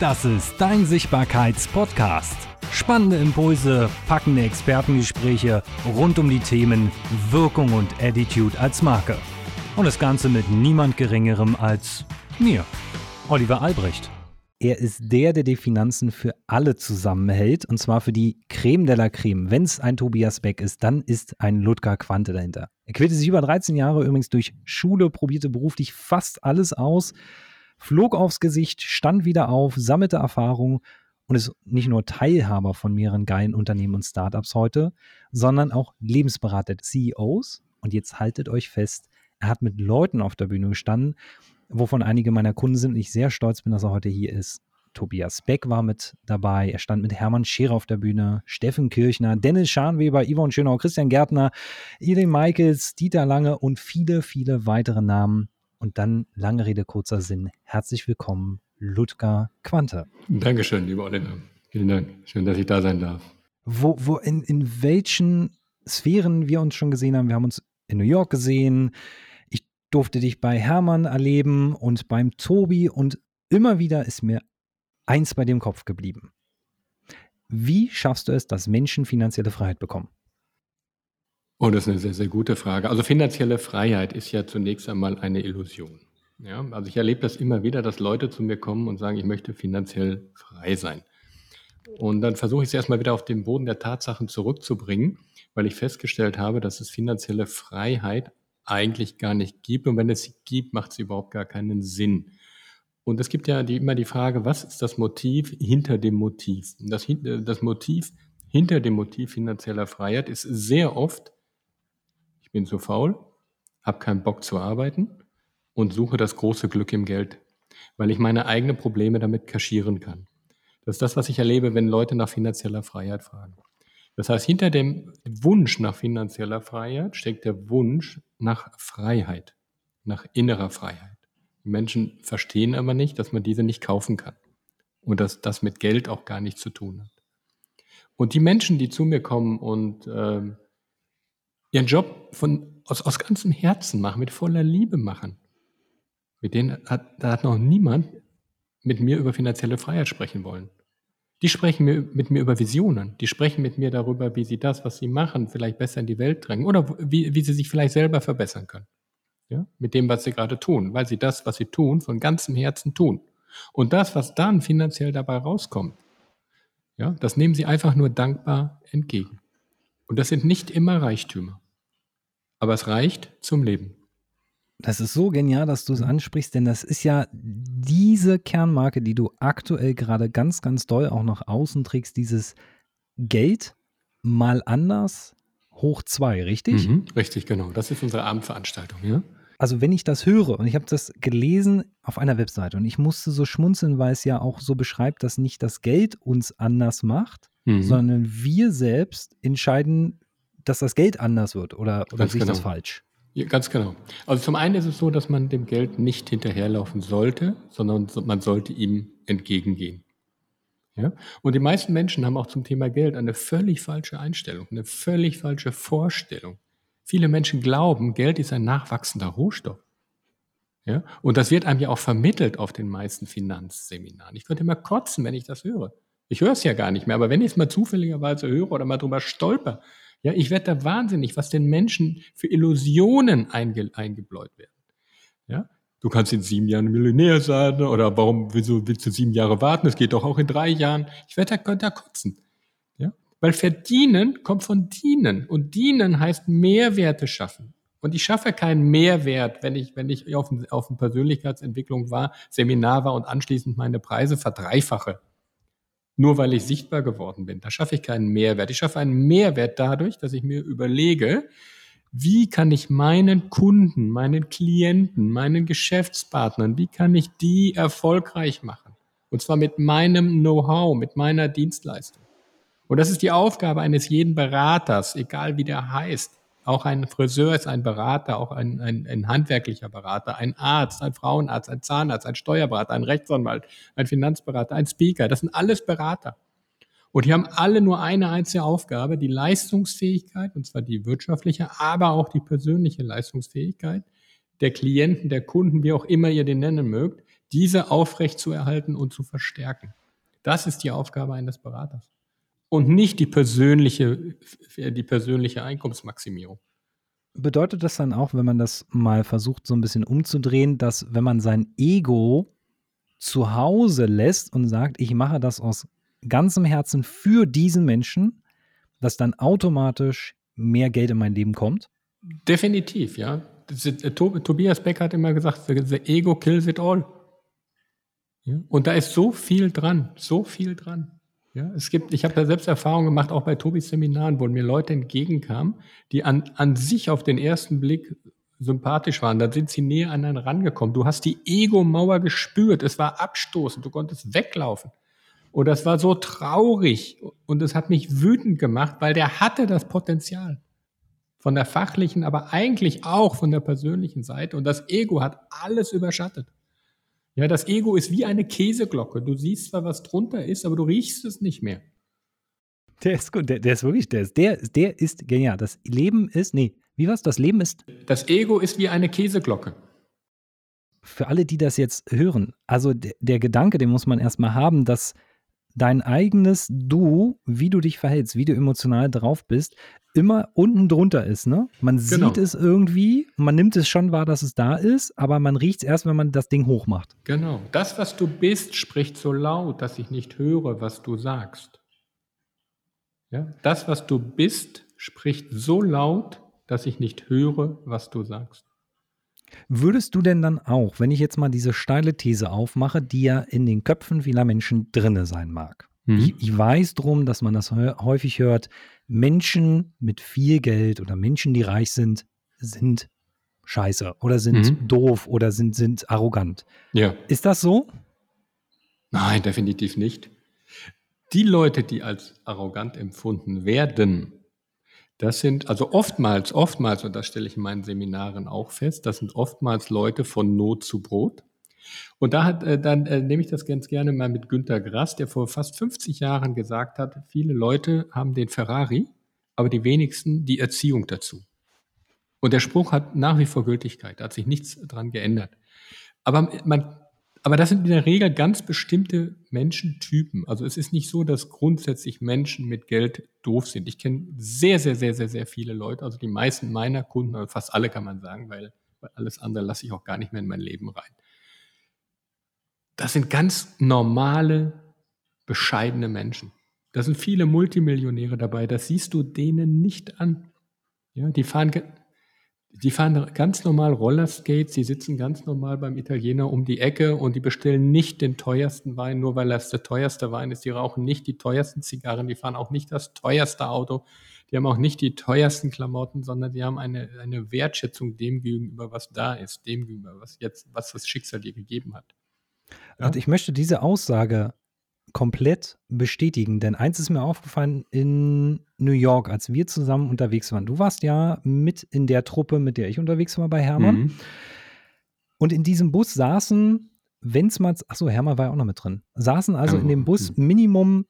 Das ist dein Sichtbarkeits-Podcast. Spannende Impulse, packende Expertengespräche rund um die Themen Wirkung und Attitude als Marke. Und das Ganze mit niemand Geringerem als mir, Oliver Albrecht. Er ist der, der die Finanzen für alle zusammenhält und zwar für die Creme de la Creme. Wenn es ein Tobias Beck ist, dann ist ein Ludger Quante dahinter. Er quälte sich über 13 Jahre übrigens durch Schule, probierte beruflich fast alles aus, flog aufs Gesicht, stand wieder auf, sammelte Erfahrung und ist nicht nur Teilhaber von mehreren geilen Unternehmen und Startups heute, sondern auch Lebensberater CEOs. Und jetzt haltet euch fest, er hat mit Leuten auf der Bühne gestanden, wovon einige meiner Kunden sind und ich sehr stolz bin, dass er heute hier ist. Tobias Beck war mit dabei. Er stand mit Hermann Scherer auf der Bühne, Steffen Kirchner, Dennis Scharnweber, Yvonne Schönau, Christian Gärtner, Edin Michaels, Dieter Lange und viele, viele weitere Namen. Und dann, lange Rede, kurzer Sinn. Herzlich willkommen, Ludger Quante. Dankeschön, lieber Oliver. Vielen Dank. Schön, dass ich da sein darf. Wo, wo in, in welchen Sphären wir uns schon gesehen haben. Wir haben uns in New York gesehen, durfte dich bei Hermann erleben und beim Tobi und immer wieder ist mir eins bei dem Kopf geblieben. Wie schaffst du es, dass Menschen finanzielle Freiheit bekommen? Oh, das ist eine sehr, sehr gute Frage. Also finanzielle Freiheit ist ja zunächst einmal eine Illusion. Ja, also ich erlebe das immer wieder, dass Leute zu mir kommen und sagen, ich möchte finanziell frei sein. Und dann versuche ich es erstmal wieder auf den Boden der Tatsachen zurückzubringen, weil ich festgestellt habe, dass es finanzielle Freiheit eigentlich gar nicht gibt. Und wenn es sie gibt, macht sie überhaupt gar keinen Sinn. Und es gibt ja die, immer die Frage, was ist das Motiv hinter dem Motiv? Das, das Motiv hinter dem Motiv finanzieller Freiheit ist sehr oft, ich bin zu faul, habe keinen Bock zu arbeiten und suche das große Glück im Geld, weil ich meine eigenen Probleme damit kaschieren kann. Das ist das, was ich erlebe, wenn Leute nach finanzieller Freiheit fragen. Das heißt, hinter dem Wunsch nach finanzieller Freiheit steckt der Wunsch nach Freiheit, nach innerer Freiheit. Die Menschen verstehen aber nicht, dass man diese nicht kaufen kann und dass das mit Geld auch gar nichts zu tun hat. Und die Menschen, die zu mir kommen und äh, ihren Job von, aus, aus ganzem Herzen machen, mit voller Liebe machen, mit denen hat, da hat noch niemand mit mir über finanzielle Freiheit sprechen wollen. Die sprechen mit mir über Visionen. Die sprechen mit mir darüber, wie sie das, was sie machen, vielleicht besser in die Welt drängen oder wie, wie sie sich vielleicht selber verbessern können. Ja? Mit dem, was sie gerade tun, weil sie das, was sie tun, von ganzem Herzen tun. Und das, was dann finanziell dabei rauskommt, ja, das nehmen sie einfach nur dankbar entgegen. Und das sind nicht immer Reichtümer. Aber es reicht zum Leben. Das ist so genial, dass du es ansprichst, denn das ist ja diese Kernmarke, die du aktuell gerade ganz, ganz doll auch nach außen trägst, dieses Geld mal anders hoch zwei, richtig? Mhm, richtig, genau. Das ist unsere Abendveranstaltung, ja. Also wenn ich das höre und ich habe das gelesen auf einer Webseite und ich musste so schmunzeln, weil es ja auch so beschreibt, dass nicht das Geld uns anders macht, mhm. sondern wir selbst entscheiden, dass das Geld anders wird oder, oder sehe ich genau. das falsch? Ja, ganz genau. Also zum einen ist es so, dass man dem Geld nicht hinterherlaufen sollte, sondern man sollte ihm entgegengehen. Ja? Und die meisten Menschen haben auch zum Thema Geld eine völlig falsche Einstellung, eine völlig falsche Vorstellung. Viele Menschen glauben, Geld ist ein nachwachsender Rohstoff. Ja? Und das wird einem ja auch vermittelt auf den meisten Finanzseminaren. Ich könnte immer kotzen, wenn ich das höre. Ich höre es ja gar nicht mehr, aber wenn ich es mal zufälligerweise höre oder mal drüber stolper, ja, ich werde da wahnsinnig, was den Menschen für Illusionen einge, eingebläut werden. Ja, du kannst in sieben Jahren Millionär sein oder warum wieso willst du sieben Jahre warten? Es geht doch auch in drei Jahren. Ich werde da, da kotzen. Ja, weil verdienen kommt von dienen und dienen heißt Mehrwerte schaffen. Und ich schaffe keinen Mehrwert, wenn ich, wenn ich auf, auf eine Persönlichkeitsentwicklung war, Seminar war und anschließend meine Preise verdreifache nur weil ich sichtbar geworden bin. Da schaffe ich keinen Mehrwert. Ich schaffe einen Mehrwert dadurch, dass ich mir überlege, wie kann ich meinen Kunden, meinen Klienten, meinen Geschäftspartnern, wie kann ich die erfolgreich machen? Und zwar mit meinem Know-how, mit meiner Dienstleistung. Und das ist die Aufgabe eines jeden Beraters, egal wie der heißt. Auch ein Friseur ist ein Berater, auch ein, ein, ein handwerklicher Berater, ein Arzt, ein Frauenarzt, ein Zahnarzt, ein Steuerberater, ein Rechtsanwalt, ein Finanzberater, ein Speaker. Das sind alles Berater. Und die haben alle nur eine einzige Aufgabe, die Leistungsfähigkeit, und zwar die wirtschaftliche, aber auch die persönliche Leistungsfähigkeit der Klienten, der Kunden, wie auch immer ihr den nennen mögt, diese aufrecht zu erhalten und zu verstärken. Das ist die Aufgabe eines Beraters. Und nicht die persönliche, die persönliche Einkommensmaximierung. Bedeutet das dann auch, wenn man das mal versucht, so ein bisschen umzudrehen, dass wenn man sein Ego zu Hause lässt und sagt, ich mache das aus ganzem Herzen für diesen Menschen, dass dann automatisch mehr Geld in mein Leben kommt? Definitiv, ja. Äh, Tobias Beck hat immer gesagt, the ego kills it all. Ja? Und da ist so viel dran, so viel dran. Ja, es gibt, ich habe da selbst Erfahrungen gemacht, auch bei Tobis Seminaren, wo mir Leute entgegenkamen, die an, an sich auf den ersten Blick sympathisch waren. Da sind sie näher an einen rangekommen. Du hast die Ego-Mauer gespürt. Es war abstoßend. Du konntest weglaufen. Und das war so traurig. Und es hat mich wütend gemacht, weil der hatte das Potenzial. Von der fachlichen, aber eigentlich auch von der persönlichen Seite. Und das Ego hat alles überschattet. Ja, das Ego ist wie eine Käseglocke. Du siehst zwar, was drunter ist, aber du riechst es nicht mehr. Der ist gut, der, der ist wirklich, der ist, der, der ist genial. Das Leben ist, nee, wie war's? Das Leben ist. Das Ego ist wie eine Käseglocke. Für alle, die das jetzt hören, also der, der Gedanke, den muss man erstmal haben, dass dein eigenes Du, wie du dich verhältst, wie du emotional drauf bist, immer unten drunter ist. Ne? Man genau. sieht es irgendwie, man nimmt es schon wahr, dass es da ist, aber man riecht es erst, wenn man das Ding hochmacht. Genau. Das, was du bist, spricht so laut, dass ich nicht höre, was du sagst. Ja? Das, was du bist, spricht so laut, dass ich nicht höre, was du sagst. Würdest du denn dann auch, wenn ich jetzt mal diese steile These aufmache, die ja in den Köpfen vieler Menschen drinne sein mag? Mhm. Ich, ich, weiß drum, dass man das häufig hört. Menschen mit viel Geld oder Menschen, die reich sind, sind scheiße oder sind mhm. doof oder sind, sind arrogant. Ja. Ist das so? Nein, definitiv nicht. Die Leute, die als arrogant empfunden werden, das sind also oftmals, oftmals, und das stelle ich in meinen Seminaren auch fest, das sind oftmals Leute von Not zu Brot. Und da hat, äh, dann äh, nehme ich das ganz gerne mal mit Günter Grass, der vor fast 50 Jahren gesagt hat, viele Leute haben den Ferrari, aber die wenigsten die Erziehung dazu. Und der Spruch hat nach wie vor Gültigkeit, da hat sich nichts dran geändert. Aber man aber das sind in der Regel ganz bestimmte Menschentypen. Also es ist nicht so, dass grundsätzlich Menschen mit Geld doof sind. Ich kenne sehr, sehr, sehr, sehr, sehr viele Leute, also die meisten meiner Kunden, also fast alle kann man sagen, weil, weil alles andere lasse ich auch gar nicht mehr in mein Leben rein. Das sind ganz normale, bescheidene Menschen. Da sind viele Multimillionäre dabei. Das siehst du denen nicht an. Ja, die fahren die fahren ganz normal Rollerskates, die sitzen ganz normal beim Italiener um die Ecke und die bestellen nicht den teuersten Wein, nur weil das der teuerste Wein ist. Die rauchen nicht die teuersten Zigarren, die fahren auch nicht das teuerste Auto, die haben auch nicht die teuersten Klamotten, sondern die haben eine, eine Wertschätzung dem gegenüber, was da ist, dem gegenüber, was jetzt, was das Schicksal dir gegeben hat. Ja? Also ich möchte diese Aussage komplett bestätigen. Denn eins ist mir aufgefallen in New York, als wir zusammen unterwegs waren. Du warst ja mit in der Truppe, mit der ich unterwegs war bei Hermann. Mhm. Und in diesem Bus saßen, wenn es mal, achso, Hermann war ja auch noch mit drin, saßen also oh. in dem Bus mhm. Minimum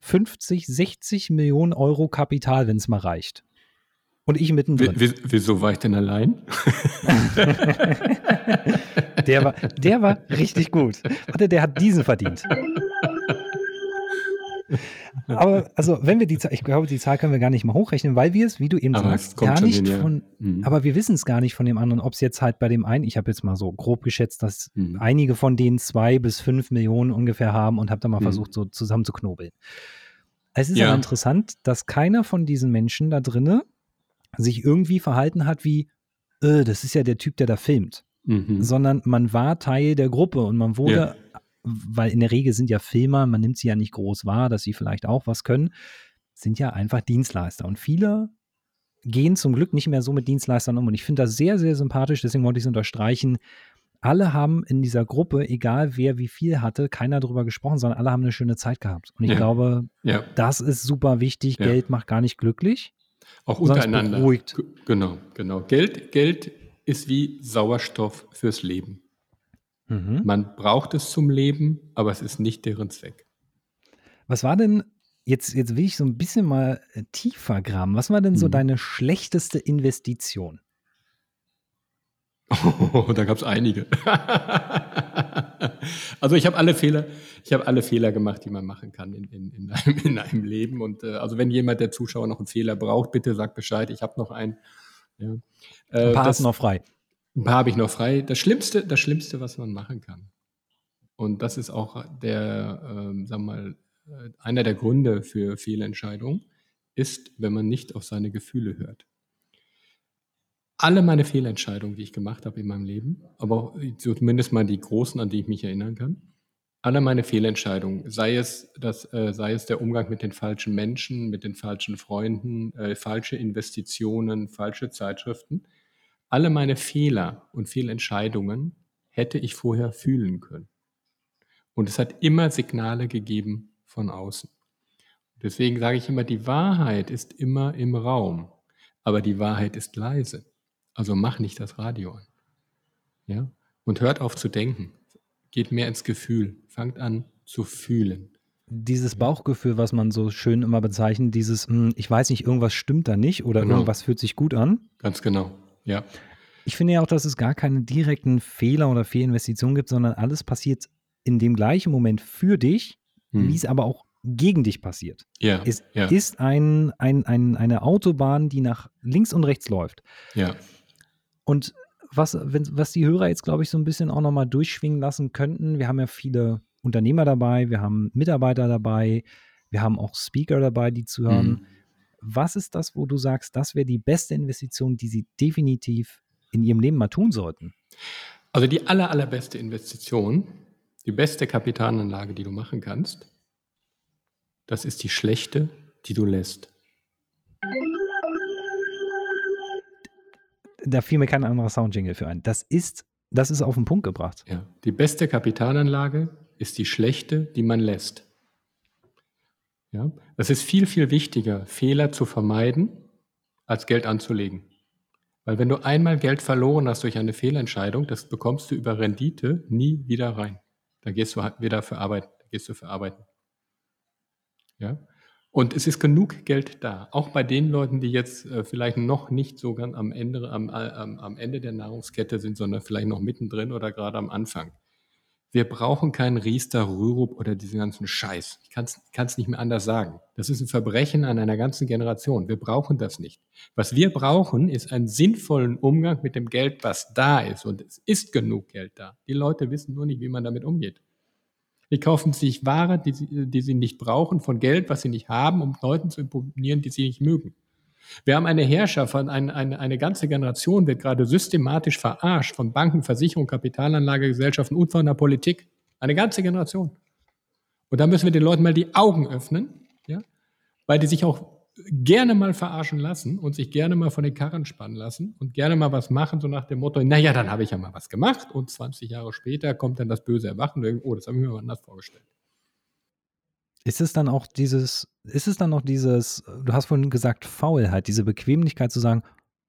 50, 60 Millionen Euro Kapital, wenn es mal reicht. Und ich mittendrin. W wieso war ich denn allein? der, war, der war richtig gut. Warte, der hat diesen verdient. aber also, wenn wir die Zahl, ich glaube, die Zahl können wir gar nicht mal hochrechnen, weil wir es, wie du eben aber sagst, gar nicht hin, von, mhm. aber wir wissen es gar nicht von dem anderen, ob es jetzt halt bei dem einen, ich habe jetzt mal so grob geschätzt, dass mhm. einige von denen zwei bis fünf Millionen ungefähr haben und habe da mal mhm. versucht, so zusammenzuknobeln. Es ist ja. aber interessant, dass keiner von diesen Menschen da drinnen sich irgendwie verhalten hat wie, äh, das ist ja der Typ, der da filmt. Mhm. Sondern man war Teil der Gruppe und man wurde ja weil in der Regel sind ja Filmer, man nimmt sie ja nicht groß wahr, dass sie vielleicht auch was können, sind ja einfach Dienstleister. Und viele gehen zum Glück nicht mehr so mit Dienstleistern um. Und ich finde das sehr, sehr sympathisch, deswegen wollte ich es unterstreichen. Alle haben in dieser Gruppe, egal wer wie viel hatte, keiner darüber gesprochen, sondern alle haben eine schöne Zeit gehabt. Und ich ja. glaube, ja. das ist super wichtig. Ja. Geld macht gar nicht glücklich. Auch untereinander. Beruhigt. Genau, genau. Geld, Geld ist wie Sauerstoff fürs Leben. Mhm. Man braucht es zum Leben, aber es ist nicht deren Zweck. Was war denn, jetzt, jetzt will ich so ein bisschen mal äh, tiefer graben, was war denn so mhm. deine schlechteste Investition? Oh, da gab es einige. also ich habe alle Fehler, ich habe alle Fehler gemacht, die man machen kann in, in, in, einem, in einem, Leben. Und äh, also wenn jemand der Zuschauer noch einen Fehler braucht, bitte sagt Bescheid. Ich habe noch einen. Ja. Äh, ein paar das, noch frei. Ein paar habe ich noch frei. Das Schlimmste, das Schlimmste, was man machen kann. Und das ist auch der, ähm, sagen mal, äh, einer der Gründe für Fehlentscheidungen, ist, wenn man nicht auf seine Gefühle hört alle meine Fehlentscheidungen, die ich gemacht habe in meinem Leben, aber auch zumindest mal die großen, an die ich mich erinnern kann, alle meine Fehlentscheidungen, sei es, das, äh, sei es der Umgang mit den falschen Menschen, mit den falschen Freunden, äh, falsche Investitionen, falsche Zeitschriften, alle meine Fehler und Fehlentscheidungen hätte ich vorher fühlen können. Und es hat immer Signale gegeben von außen. Deswegen sage ich immer, die Wahrheit ist immer im Raum, aber die Wahrheit ist leise. Also mach nicht das Radio an. Ja? Und hört auf zu denken. Geht mehr ins Gefühl. Fangt an zu fühlen. Dieses Bauchgefühl, was man so schön immer bezeichnet, dieses, hm, ich weiß nicht, irgendwas stimmt da nicht oder genau. irgendwas fühlt sich gut an. Ganz genau, ja. Ich finde ja auch, dass es gar keine direkten Fehler oder Fehlinvestitionen gibt, sondern alles passiert in dem gleichen Moment für dich, hm. wie es aber auch gegen dich passiert. Ja. Es ja. ist ein, ein, ein, eine Autobahn, die nach links und rechts läuft. Ja. Und was, wenn, was die Hörer jetzt, glaube ich, so ein bisschen auch nochmal durchschwingen lassen könnten, wir haben ja viele Unternehmer dabei, wir haben Mitarbeiter dabei, wir haben auch Speaker dabei, die zuhören. Mhm. Was ist das, wo du sagst, das wäre die beste Investition, die sie definitiv in ihrem Leben mal tun sollten? Also die aller, allerbeste Investition, die beste Kapitalanlage, die du machen kannst, das ist die schlechte, die du lässt. da fiel mir kein anderer Soundjingle für ein. Das ist, das ist auf den Punkt gebracht. Ja, die beste Kapitalanlage ist die schlechte, die man lässt. Ja, es ist viel, viel wichtiger, Fehler zu vermeiden, als Geld anzulegen. Weil wenn du einmal Geld verloren hast durch eine Fehlentscheidung, das bekommst du über Rendite nie wieder rein. Da gehst du wieder für Arbeit, da gehst du für arbeiten. Ja? Und es ist genug Geld da, auch bei den Leuten, die jetzt äh, vielleicht noch nicht so ganz am Ende, am, äh, am, am Ende der Nahrungskette sind, sondern vielleicht noch mittendrin oder gerade am Anfang. Wir brauchen keinen Riester, Rürup oder diesen ganzen Scheiß. Ich kann es nicht mehr anders sagen. Das ist ein Verbrechen an einer ganzen Generation. Wir brauchen das nicht. Was wir brauchen, ist einen sinnvollen Umgang mit dem Geld, was da ist. Und es ist genug Geld da. Die Leute wissen nur nicht, wie man damit umgeht. Die kaufen sich Ware, die sie, die sie nicht brauchen, von Geld, was sie nicht haben, um Leuten zu imponieren, die sie nicht mögen. Wir haben eine Herrschaft, eine, eine, eine ganze Generation wird gerade systematisch verarscht von Banken, Versicherungen, Kapitalanlagegesellschaften und von der Politik. Eine ganze Generation. Und da müssen wir den Leuten mal die Augen öffnen, ja, weil die sich auch gerne mal verarschen lassen und sich gerne mal von den Karren spannen lassen und gerne mal was machen, so nach dem Motto, naja, dann habe ich ja mal was gemacht und 20 Jahre später kommt dann das böse Erwachen oh, das habe ich mir mal anders vorgestellt. Ist es dann auch dieses, ist es dann auch dieses, du hast vorhin gesagt, Faulheit, diese Bequemlichkeit zu sagen,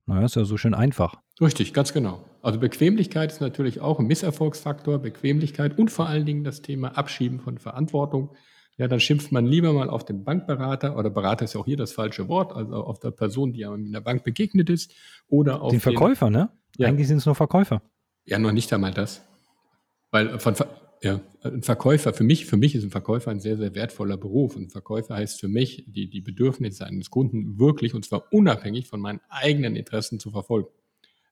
naja, ist ja so schön einfach. Richtig, ganz genau. Also Bequemlichkeit ist natürlich auch ein Misserfolgsfaktor, Bequemlichkeit und vor allen Dingen das Thema Abschieben von Verantwortung ja, dann schimpft man lieber mal auf den Bankberater oder Berater ist ja auch hier das falsche Wort, also auf der Person, die einem in der Bank begegnet ist oder auf den Verkäufer, den, ne? Ja. Eigentlich sind es nur Verkäufer. Ja, noch nicht einmal das. Weil von ja, ein Verkäufer, für mich, für mich ist ein Verkäufer ein sehr, sehr wertvoller Beruf. Ein Verkäufer heißt für mich, die, die Bedürfnisse eines Kunden wirklich, und zwar unabhängig von meinen eigenen Interessen zu verfolgen.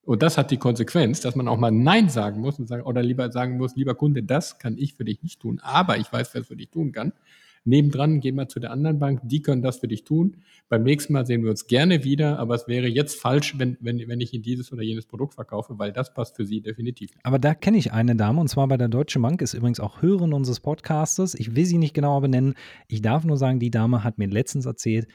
Und das hat die Konsequenz, dass man auch mal Nein sagen muss und sagen, oder lieber sagen muss, lieber Kunde, das kann ich für dich nicht tun, aber ich weiß, wer es für dich tun kann. Nebendran gehen wir zu der anderen Bank, die können das für dich tun. Beim nächsten Mal sehen wir uns gerne wieder, aber es wäre jetzt falsch, wenn, wenn, wenn ich Ihnen dieses oder jenes Produkt verkaufe, weil das passt für Sie definitiv. Aber da kenne ich eine Dame und zwar bei der Deutschen Bank, ist übrigens auch Hörerin unseres Podcastes. Ich will sie nicht genauer benennen. Ich darf nur sagen, die Dame hat mir letztens erzählt,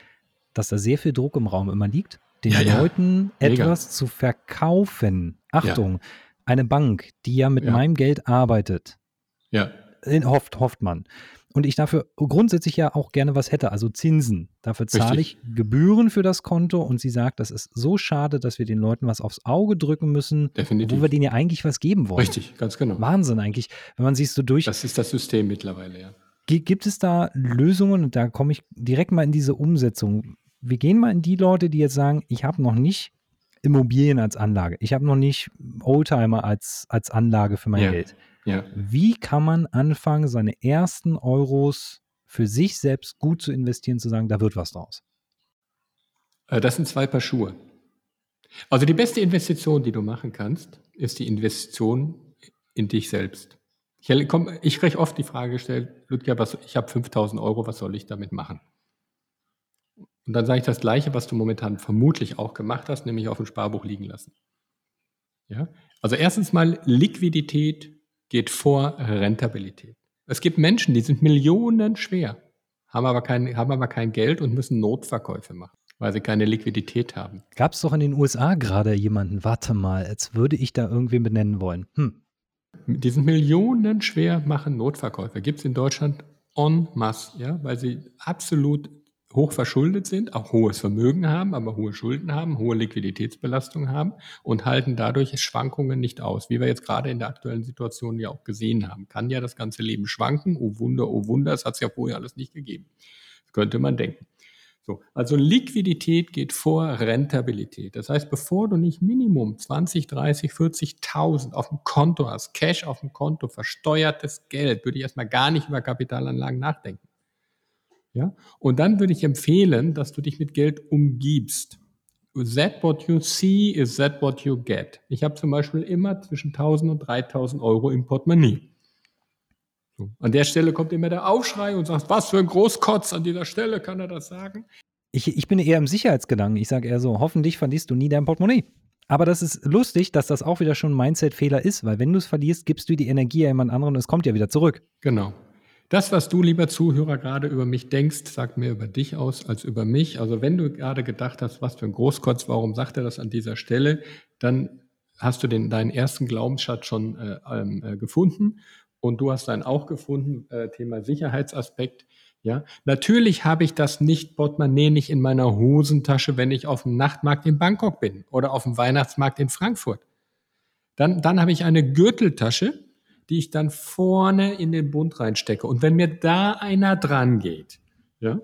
dass da sehr viel Druck im Raum immer liegt den ja, Leuten ja. etwas zu verkaufen. Achtung, eine Bank, die ja mit meinem Geld arbeitet, ja. hofft, hofft man. Und ich dafür grundsätzlich ja auch gerne was hätte, also Zinsen. Dafür zahle ich Gebühren für das Konto und sie sagt, das ist so schade, dass wir den Leuten was aufs Auge drücken müssen, Definitiv. wo wir denen ja eigentlich was geben wollen. Richtig, ganz genau. Wahnsinn eigentlich, wenn man sich so durch. Das ist das System mittlerweile, ja. Gibt es da Lösungen, und da komme ich direkt mal in diese Umsetzung wir gehen mal in die Leute, die jetzt sagen, ich habe noch nicht Immobilien als Anlage, ich habe noch nicht Oldtimer als, als Anlage für mein ja. Geld. Ja. Wie kann man anfangen, seine ersten Euros für sich selbst gut zu investieren, zu sagen, da wird was draus? Äh, das sind zwei Paar Schuhe. Also die beste Investition, die du machen kannst, ist die Investition in dich selbst. Ich, komm, ich kriege oft die Frage gestellt, Ludger, was, ich habe 5000 Euro, was soll ich damit machen? Und dann sage ich das Gleiche, was du momentan vermutlich auch gemacht hast, nämlich auf dem Sparbuch liegen lassen. Ja? Also erstens mal, Liquidität geht vor Rentabilität. Es gibt Menschen, die sind Millionen schwer, haben aber kein, haben aber kein Geld und müssen Notverkäufe machen, weil sie keine Liquidität haben. Gab es doch in den USA gerade jemanden, warte mal, als würde ich da irgendwen benennen wollen. Hm. Die sind Millionen schwer, machen Notverkäufe. Gibt es in Deutschland en masse, ja, weil sie absolut hoch verschuldet sind, auch hohes Vermögen haben, aber hohe Schulden haben, hohe Liquiditätsbelastung haben und halten dadurch Schwankungen nicht aus, wie wir jetzt gerade in der aktuellen Situation ja auch gesehen haben. Kann ja das ganze Leben schwanken, oh Wunder, oh Wunder, es hat es ja vorher alles nicht gegeben. Könnte man denken. So, also Liquidität geht vor Rentabilität. Das heißt, bevor du nicht Minimum 20, 30, 40.000 auf dem Konto hast, Cash auf dem Konto, versteuertes Geld, würde ich erstmal gar nicht über Kapitalanlagen nachdenken. Ja? Und dann würde ich empfehlen, dass du dich mit Geld umgibst. That what you see is that what you get. Ich habe zum Beispiel immer zwischen 1000 und 3000 Euro im Portemonnaie. So. An der Stelle kommt immer der Aufschrei und sagt, was für ein Großkotz an dieser Stelle kann er das sagen? Ich, ich bin eher im Sicherheitsgedanken. Ich sage eher so, hoffentlich verlierst du nie dein Portemonnaie. Aber das ist lustig, dass das auch wieder schon ein Mindset-Fehler ist, weil wenn du es verlierst, gibst du die Energie ja jemand anderen und es kommt ja wieder zurück. Genau. Das, was du, lieber Zuhörer, gerade über mich denkst, sagt mehr über dich aus als über mich. Also wenn du gerade gedacht hast, was für ein Großkotz, warum sagt er das an dieser Stelle, dann hast du den, deinen ersten Glaubensschatz schon äh, ähm, äh, gefunden und du hast deinen auch gefunden, äh, Thema Sicherheitsaspekt. Ja, natürlich habe ich das nicht Portemonnaie nicht in meiner Hosentasche, wenn ich auf dem Nachtmarkt in Bangkok bin oder auf dem Weihnachtsmarkt in Frankfurt. Dann, dann habe ich eine Gürteltasche, die ich dann vorne in den Bund reinstecke. Und wenn mir da einer dran geht, ja,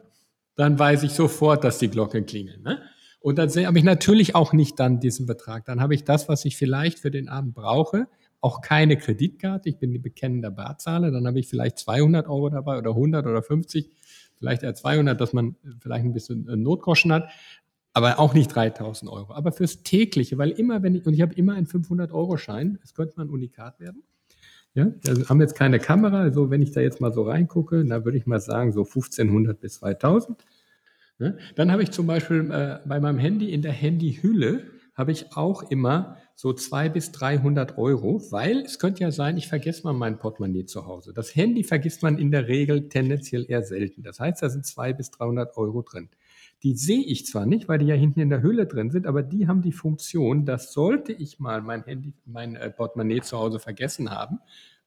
dann weiß ich sofort, dass die Glocken klingeln. Ne? Und dann habe ich natürlich auch nicht dann diesen Betrag. Dann habe ich das, was ich vielleicht für den Abend brauche, auch keine Kreditkarte. Ich bin die bekennende Barzahler. Dann habe ich vielleicht 200 Euro dabei oder 100 oder 50, vielleicht eher 200, dass man vielleicht ein bisschen Notgroschen hat. Aber auch nicht 3000 Euro. Aber fürs tägliche, weil immer, wenn ich, und ich habe immer einen 500-Euro-Schein, es könnte mal ein Unikat werden. Ja, also haben jetzt keine Kamera, also wenn ich da jetzt mal so reingucke, da würde ich mal sagen, so 1500 bis 2000. Ja, dann habe ich zum Beispiel äh, bei meinem Handy in der Handyhülle habe ich auch immer so 200 bis 300 Euro, weil es könnte ja sein, ich vergesse mal mein Portemonnaie zu Hause. Das Handy vergisst man in der Regel tendenziell eher selten. Das heißt, da sind 200 bis 300 Euro drin. Die sehe ich zwar nicht, weil die ja hinten in der Hülle drin sind, aber die haben die Funktion, dass sollte ich mal mein Handy, mein äh, Portemonnaie zu Hause vergessen haben,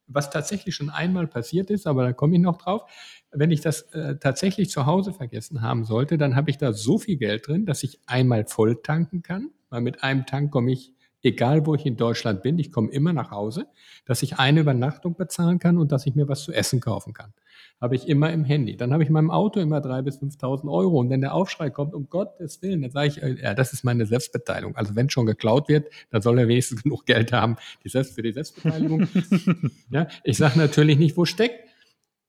was tatsächlich schon einmal passiert ist, aber da komme ich noch drauf. Wenn ich das äh, tatsächlich zu Hause vergessen haben sollte, dann habe ich da so viel Geld drin, dass ich einmal voll tanken kann, weil mit einem Tank komme ich egal wo ich in Deutschland bin, ich komme immer nach Hause, dass ich eine Übernachtung bezahlen kann und dass ich mir was zu essen kaufen kann. Habe ich immer im Handy. Dann habe ich in meinem Auto immer 3.000 bis 5.000 Euro. Und wenn der Aufschrei kommt, um Gottes Willen, dann sage ich, äh, ja, das ist meine Selbstbeteiligung. Also wenn schon geklaut wird, dann soll er wenigstens genug Geld haben die Selbst für die Selbstbeteiligung. ja, ich sage natürlich nicht, wo steckt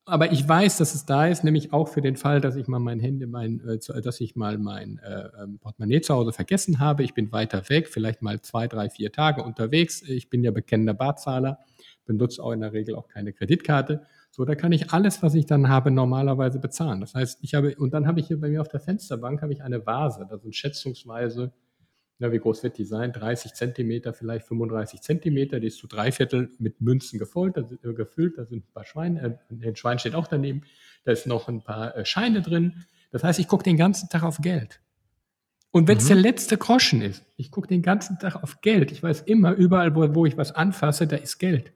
aber ich weiß, dass es da ist, nämlich auch für den Fall, dass ich mal mein Handy, mein, äh, dass ich mal mein äh, ähm, Portemonnaie zu Hause vergessen habe. Ich bin weiter weg, vielleicht mal zwei, drei, vier Tage unterwegs. Ich bin ja bekennender Barzahler, benutze auch in der Regel auch keine Kreditkarte. So, da kann ich alles, was ich dann habe, normalerweise bezahlen. Das heißt, ich habe, und dann habe ich hier bei mir auf der Fensterbank habe ich eine Vase, da sind schätzungsweise ja, wie groß wird die sein? 30 Zentimeter, vielleicht 35 Zentimeter. Die ist zu drei Viertel mit Münzen gefüllt. Da sind, äh, gefüllt. Da sind ein paar Schweine. Äh, ein Schwein steht auch daneben. Da ist noch ein paar äh, Scheine drin. Das heißt, ich gucke den ganzen Tag auf Geld. Und wenn es mhm. der letzte Groschen ist, ich gucke den ganzen Tag auf Geld. Ich weiß immer, überall, wo, wo ich was anfasse, da ist Geld.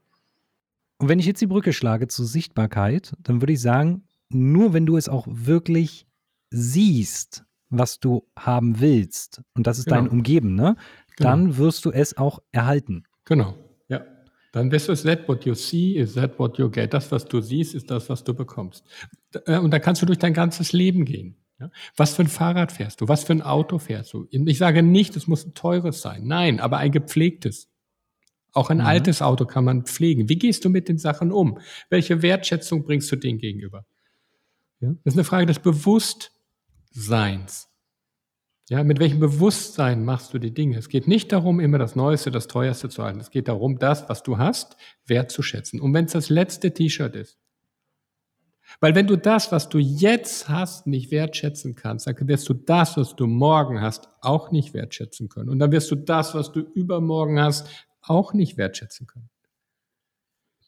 Und wenn ich jetzt die Brücke schlage zur Sichtbarkeit, dann würde ich sagen, nur wenn du es auch wirklich siehst, was du haben willst, und das ist genau. dein Umgeben, ne? Genau. Dann wirst du es auch erhalten. Genau, ja. Dann wirst du es, that what you see is that what you get. Das, was du siehst, ist das, was du bekommst. Äh, und da kannst du durch dein ganzes Leben gehen. Ja? Was für ein Fahrrad fährst du? Was für ein Auto fährst du? Ich sage nicht, es muss ein teures sein. Nein, aber ein gepflegtes. Auch ein mhm. altes Auto kann man pflegen. Wie gehst du mit den Sachen um? Welche Wertschätzung bringst du denen gegenüber? Ja? Das ist eine Frage des Bewusstseins. Ja, mit welchem Bewusstsein machst du die Dinge? Es geht nicht darum, immer das Neueste, das Teuerste zu halten. Es geht darum, das, was du hast, wertzuschätzen. Und wenn es das letzte T-Shirt ist, weil wenn du das, was du jetzt hast, nicht wertschätzen kannst, dann wirst du das, was du morgen hast, auch nicht wertschätzen können. Und dann wirst du das, was du übermorgen hast, auch nicht wertschätzen können.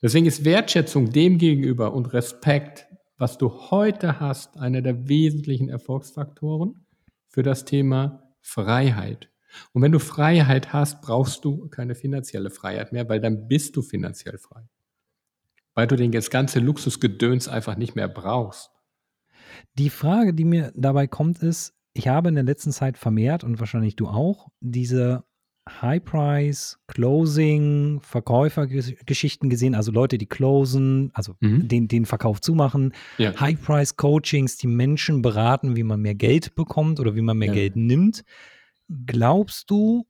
Deswegen ist Wertschätzung dem gegenüber und Respekt, was du heute hast, einer der wesentlichen Erfolgsfaktoren für das Thema Freiheit. Und wenn du Freiheit hast, brauchst du keine finanzielle Freiheit mehr, weil dann bist du finanziell frei. Weil du den das ganze Luxusgedöns einfach nicht mehr brauchst. Die Frage, die mir dabei kommt, ist, ich habe in der letzten Zeit vermehrt und wahrscheinlich du auch diese High-Price, Closing, Verkäufergeschichten gesehen, also Leute, die closen, also mhm. den, den Verkauf zumachen, ja. High-Price-Coachings, die Menschen beraten, wie man mehr Geld bekommt oder wie man mehr ja. Geld nimmt. Glaubst du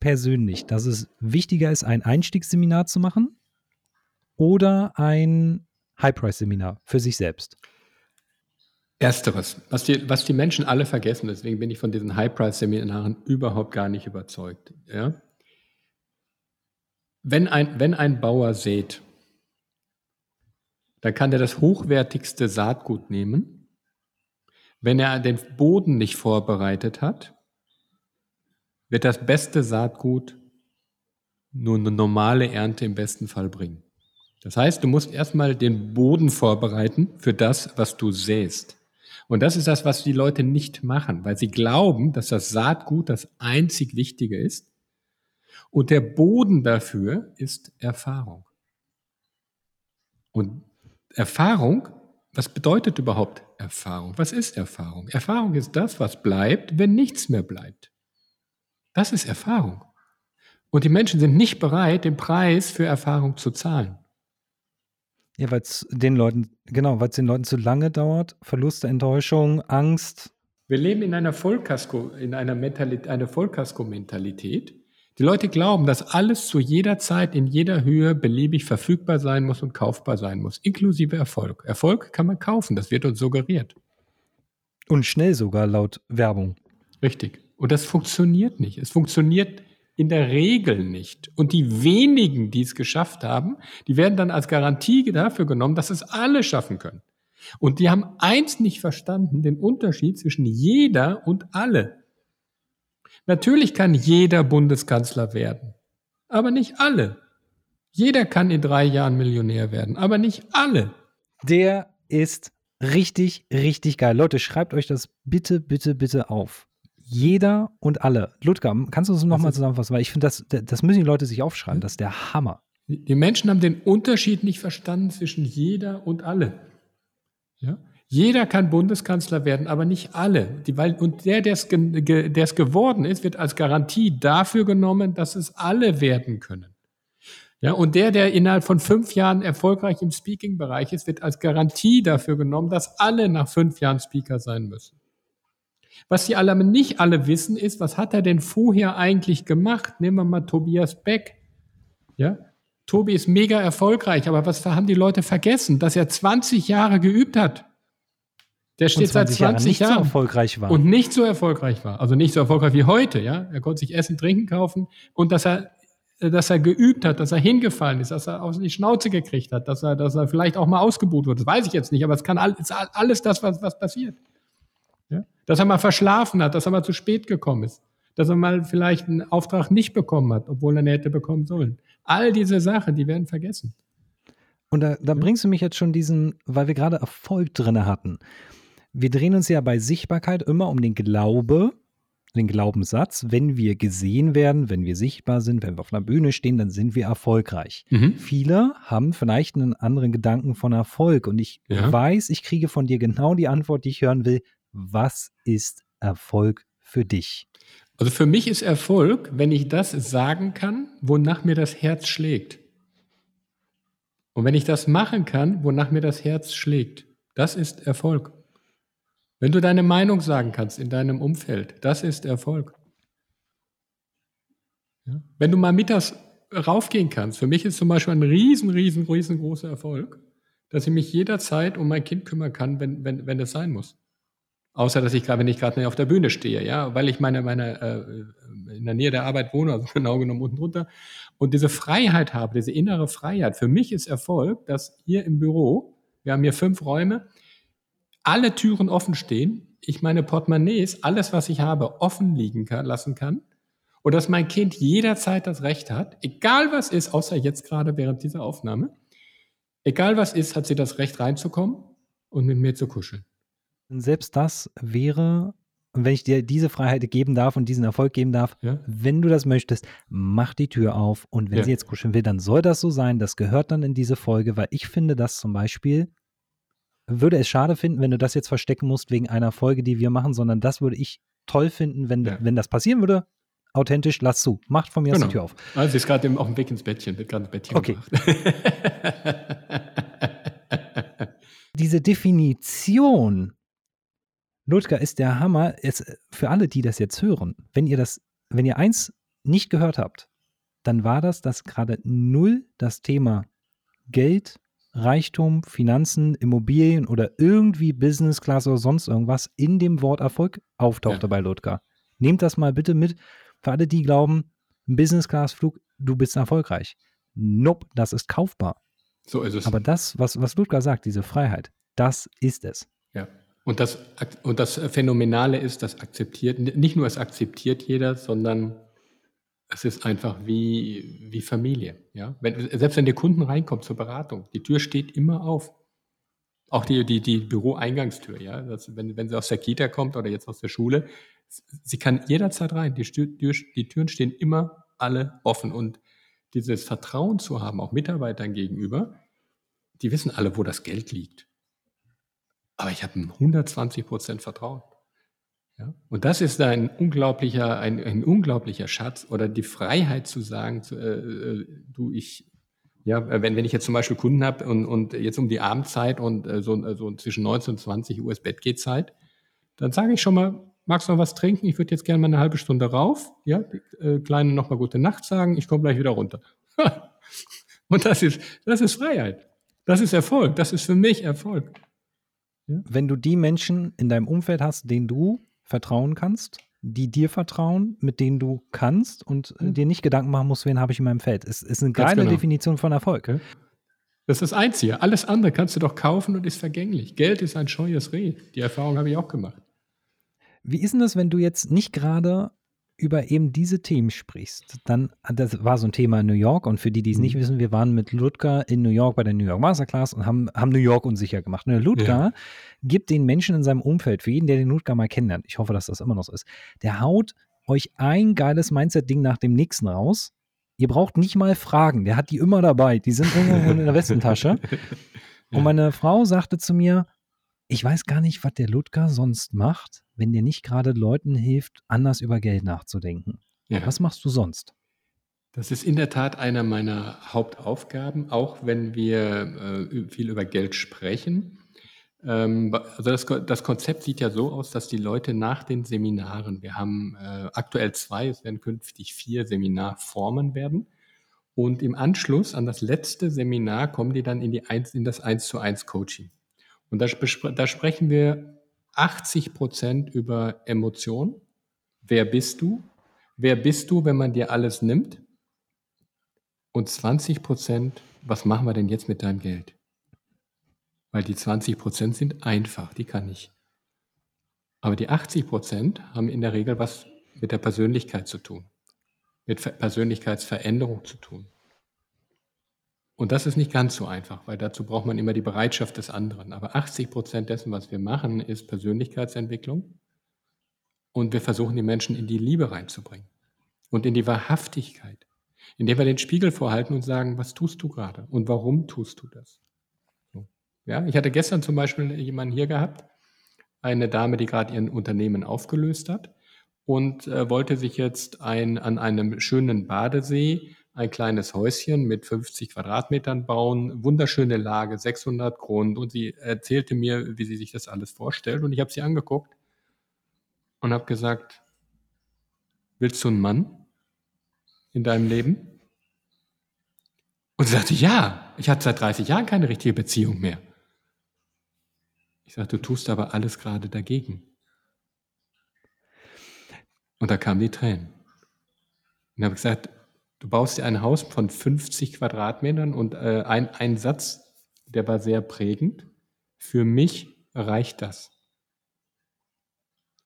persönlich, dass es wichtiger ist, ein Einstiegsseminar zu machen oder ein High-Price-Seminar für sich selbst? Ersteres, was die, was die Menschen alle vergessen, deswegen bin ich von diesen High-Price-Seminaren überhaupt gar nicht überzeugt. Ja? Wenn, ein, wenn ein Bauer sät, dann kann er das hochwertigste Saatgut nehmen. Wenn er den Boden nicht vorbereitet hat, wird das beste Saatgut nur eine normale Ernte im besten Fall bringen. Das heißt, du musst erstmal den Boden vorbereiten für das, was du säst. Und das ist das, was die Leute nicht machen, weil sie glauben, dass das Saatgut das einzig Wichtige ist. Und der Boden dafür ist Erfahrung. Und Erfahrung, was bedeutet überhaupt Erfahrung? Was ist Erfahrung? Erfahrung ist das, was bleibt, wenn nichts mehr bleibt. Das ist Erfahrung. Und die Menschen sind nicht bereit, den Preis für Erfahrung zu zahlen. Ja, weil es den Leuten, genau, weil es den Leuten zu lange dauert, Verluste, Enttäuschung, Angst. Wir leben in einer Vollkasko, in einer Mentalität, eine Vollkasko-Mentalität. Die Leute glauben, dass alles zu jeder Zeit, in jeder Höhe beliebig verfügbar sein muss und kaufbar sein muss, inklusive Erfolg. Erfolg kann man kaufen, das wird uns suggeriert. Und schnell sogar laut Werbung. Richtig. Und das funktioniert nicht. Es funktioniert in der Regel nicht. Und die wenigen, die es geschafft haben, die werden dann als Garantie dafür genommen, dass es alle schaffen können. Und die haben eins nicht verstanden, den Unterschied zwischen jeder und alle. Natürlich kann jeder Bundeskanzler werden, aber nicht alle. Jeder kann in drei Jahren Millionär werden, aber nicht alle. Der ist richtig, richtig geil. Leute, schreibt euch das bitte, bitte, bitte auf jeder und alle. Ludger, kannst du das nochmal zusammenfassen? Weil ich finde, das, das müssen die Leute sich aufschreiben. Das ist der Hammer. Die Menschen haben den Unterschied nicht verstanden zwischen jeder und alle. Ja? Jeder kann Bundeskanzler werden, aber nicht alle. Die, weil, und der, der es geworden ist, wird als Garantie dafür genommen, dass es alle werden können. Ja, und der, der innerhalb von fünf Jahren erfolgreich im Speaking-Bereich ist, wird als Garantie dafür genommen, dass alle nach fünf Jahren Speaker sein müssen. Was die alle nicht alle wissen, ist, was hat er denn vorher eigentlich gemacht? Nehmen wir mal Tobias Beck. Ja? Tobi ist mega erfolgreich, aber was haben die Leute vergessen? Dass er 20 Jahre geübt hat. Der steht seit 20 Jahre nicht Jahren so erfolgreich war. und nicht so erfolgreich war. Also nicht so erfolgreich wie heute, ja. Er konnte sich Essen, Trinken kaufen und dass er, dass er geübt hat, dass er hingefallen ist, dass er auf die Schnauze gekriegt hat, dass er, dass er vielleicht auch mal ausgebucht wird. Das weiß ich jetzt nicht, aber es kann alles, alles das, was, was passiert. Dass er mal verschlafen hat, dass er mal zu spät gekommen ist, dass er mal vielleicht einen Auftrag nicht bekommen hat, obwohl er ihn hätte bekommen sollen. All diese Sachen, die werden vergessen. Und da, da bringst du mich jetzt schon diesen, weil wir gerade Erfolg drin hatten. Wir drehen uns ja bei Sichtbarkeit immer um den Glaube, den Glaubenssatz, wenn wir gesehen werden, wenn wir sichtbar sind, wenn wir auf einer Bühne stehen, dann sind wir erfolgreich. Mhm. Viele haben vielleicht einen anderen Gedanken von Erfolg und ich ja. weiß, ich kriege von dir genau die Antwort, die ich hören will was ist Erfolg für dich? Also für mich ist Erfolg, wenn ich das sagen kann, wonach mir das Herz schlägt. Und wenn ich das machen kann, wonach mir das Herz schlägt, das ist Erfolg. Wenn du deine Meinung sagen kannst in deinem Umfeld, das ist Erfolg. Ja? Wenn du mal mittags raufgehen kannst. Für mich ist zum Beispiel ein riesen, riesen, riesengroßer Erfolg, dass ich mich jederzeit um mein Kind kümmern kann, wenn, wenn, wenn es sein muss. Außer dass ich gerade, wenn ich gerade auf der Bühne stehe, ja, weil ich meine, meine äh, in der Nähe der Arbeit wohne, also genau genommen unten drunter, und diese Freiheit habe, diese innere Freiheit. Für mich ist Erfolg, dass hier im Büro, wir haben hier fünf Räume, alle Türen offen stehen, ich meine Portemonnaies, alles, was ich habe, offen liegen kann, lassen kann und dass mein Kind jederzeit das Recht hat, egal was ist, außer jetzt gerade während dieser Aufnahme, egal was ist, hat sie das Recht reinzukommen und mit mir zu kuscheln. Selbst das wäre, wenn ich dir diese Freiheit geben darf und diesen Erfolg geben darf, ja. wenn du das möchtest, mach die Tür auf und wenn ja. sie jetzt kuscheln will, dann soll das so sein. Das gehört dann in diese Folge, weil ich finde das zum Beispiel würde es schade finden, wenn du das jetzt verstecken musst wegen einer Folge, die wir machen, sondern das würde ich toll finden, wenn, ja. wenn das passieren würde. Authentisch, lass zu. Macht von mir genau. aus die Tür auf. Also sie ist gerade auf dem Weg ins Bettchen, wird gerade ins Bettchen okay. Diese Definition, Ludger, ist der Hammer. Ist für alle, die das jetzt hören, wenn ihr das, wenn ihr eins nicht gehört habt, dann war das, dass gerade null das Thema Geld Reichtum, Finanzen, Immobilien oder irgendwie Business Class oder sonst irgendwas in dem Wort Erfolg auftauchte ja. bei Ludger. Nehmt das mal bitte mit für alle, die glauben, ein Business Class Flug, du bist erfolgreich. Nope, das ist kaufbar. So ist es. Aber das, was, was Ludger sagt, diese Freiheit, das ist es. Und das, und das Phänomenale ist, das akzeptiert, nicht nur es akzeptiert jeder, sondern es ist einfach wie, wie Familie. Ja? Wenn, selbst wenn der Kunden reinkommt zur Beratung, die Tür steht immer auf. Auch die, die, die Büroeingangstür, ja. Das, wenn, wenn sie aus der Kita kommt oder jetzt aus der Schule, sie kann jederzeit rein. Die, Tür, die Türen stehen immer alle offen. Und dieses Vertrauen zu haben, auch Mitarbeitern gegenüber, die wissen alle, wo das Geld liegt. Aber ich habe 120 Prozent Vertrauen. Ja? Und das ist ein unglaublicher, ein, ein unglaublicher Schatz oder die Freiheit zu sagen, zu, äh, äh du, ich, ja, wenn, wenn ich jetzt zum Beispiel Kunden habe und, und jetzt um die Abendzeit und äh, so, so zwischen 19 und 20 Uhr ist Bettgehzeit, dann sage ich schon mal, magst du noch was trinken? Ich würde jetzt gerne mal eine halbe Stunde rauf, ja, äh, Kleine noch mal gute Nacht sagen, ich komme gleich wieder runter. und das ist, das ist Freiheit. Das ist Erfolg. Das ist für mich Erfolg. Ja? Wenn du die Menschen in deinem Umfeld hast, denen du vertrauen kannst, die dir vertrauen, mit denen du kannst und mhm. dir nicht Gedanken machen musst, wen habe ich in meinem Feld. Es ist eine geile genau. Definition von Erfolg. Okay? Das ist das Einzige. Alles andere kannst du doch kaufen und ist vergänglich. Geld ist ein scheues Reh. Die Erfahrung habe ich auch gemacht. Wie ist denn das, wenn du jetzt nicht gerade über eben diese Themen sprichst, dann, das war so ein Thema in New York und für die, die es mhm. nicht wissen, wir waren mit Ludger in New York bei der New York Masterclass und haben, haben New York unsicher gemacht. Und Ludger ja. gibt den Menschen in seinem Umfeld, für jeden, der den Ludger mal kennenlernt, ich hoffe, dass das immer noch so ist, der haut euch ein geiles Mindset-Ding nach dem nächsten raus. Ihr braucht nicht mal Fragen, der hat die immer dabei, die sind irgendwo in der Westentasche. Und meine Frau sagte zu mir, ich weiß gar nicht, was der Ludger sonst macht, wenn der nicht gerade Leuten hilft, anders über Geld nachzudenken. Ja. Was machst du sonst? Das ist in der Tat einer meiner Hauptaufgaben, auch wenn wir äh, viel über Geld sprechen. Ähm, also das, das, Konzept sieht ja so aus, dass die Leute nach den Seminaren, wir haben äh, aktuell zwei, es werden künftig vier Seminarformen werden. Und im Anschluss an das letzte Seminar kommen die dann in, die Eins, in das 1 zu 1 Coaching. Und da, da sprechen wir 80 Prozent über Emotion. Wer bist du? Wer bist du, wenn man dir alles nimmt? Und 20 Prozent, was machen wir denn jetzt mit deinem Geld? Weil die 20 Prozent sind einfach, die kann ich. Aber die 80 Prozent haben in der Regel was mit der Persönlichkeit zu tun, mit Persönlichkeitsveränderung zu tun. Und das ist nicht ganz so einfach, weil dazu braucht man immer die Bereitschaft des anderen. Aber 80 Prozent dessen, was wir machen, ist Persönlichkeitsentwicklung. Und wir versuchen, die Menschen in die Liebe reinzubringen und in die Wahrhaftigkeit, indem wir den Spiegel vorhalten und sagen, was tust du gerade und warum tust du das? Ja, ich hatte gestern zum Beispiel jemanden hier gehabt, eine Dame, die gerade ihr Unternehmen aufgelöst hat und äh, wollte sich jetzt ein, an einem schönen Badesee ein kleines Häuschen mit 50 Quadratmetern bauen, wunderschöne Lage, 600 Grund. Und sie erzählte mir, wie sie sich das alles vorstellt. Und ich habe sie angeguckt und habe gesagt, willst du einen Mann in deinem Leben? Und sie sagte, ja, ich hatte seit 30 Jahren keine richtige Beziehung mehr. Ich sagte, du tust aber alles gerade dagegen. Und da kamen die Tränen. Und habe gesagt, du baust dir ein Haus von 50 Quadratmetern und äh, ein, ein Satz, der war sehr prägend. Für mich reicht das.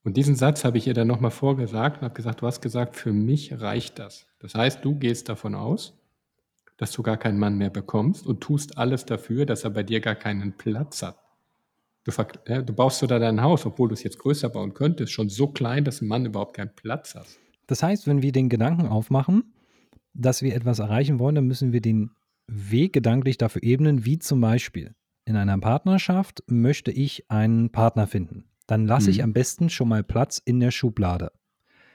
Und diesen Satz habe ich ihr dann nochmal vorgesagt und habe gesagt, du hast gesagt, für mich reicht das. Das heißt, du gehst davon aus, dass du gar keinen Mann mehr bekommst und tust alles dafür, dass er bei dir gar keinen Platz hat. Du, ja, du baust sogar dein Haus, obwohl du es jetzt größer bauen könntest, schon so klein, dass ein Mann überhaupt keinen Platz hat. Das heißt, wenn wir den Gedanken aufmachen, dass wir etwas erreichen wollen, dann müssen wir den Weg gedanklich dafür ebnen, wie zum Beispiel in einer Partnerschaft möchte ich einen Partner finden. Dann lasse hm. ich mhm. am besten schon mal Platz in der Schublade.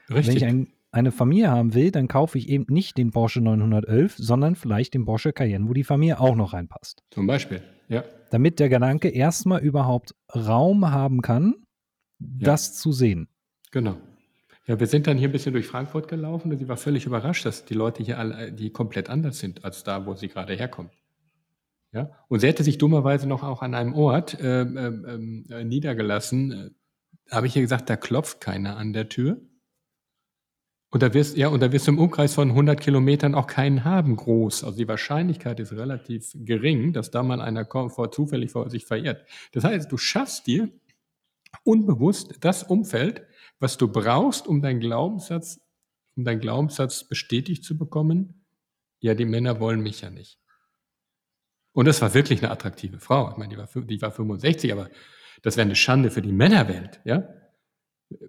Richtig. Wenn ich ein, eine Familie haben will, dann kaufe ich eben nicht den Porsche 911, sondern vielleicht den Porsche Cayenne, wo die Familie auch noch reinpasst. Zum Beispiel, ja. Damit der Gedanke erstmal überhaupt Raum haben kann, das ja. zu sehen. Genau. Ja, wir sind dann hier ein bisschen durch Frankfurt gelaufen und sie war völlig überrascht, dass die Leute hier alle, die komplett anders sind als da, wo sie gerade herkommt. Ja? Und sie hätte sich dummerweise noch auch an einem Ort äh, äh, äh, niedergelassen. Da habe ich ihr gesagt, da klopft keiner an der Tür. Und da wirst, ja, und da wirst du im Umkreis von 100 Kilometern auch keinen haben, groß. Also die Wahrscheinlichkeit ist relativ gering, dass da mal einer kommt, vor, zufällig vor sich verirrt. Das heißt, du schaffst dir unbewusst das Umfeld, was du brauchst, um deinen Glaubenssatz, um deinen Glaubenssatz bestätigt zu bekommen. Ja, die Männer wollen mich ja nicht. Und das war wirklich eine attraktive Frau. Ich meine, die war, die war 65, aber das wäre eine Schande für die Männerwelt, ja?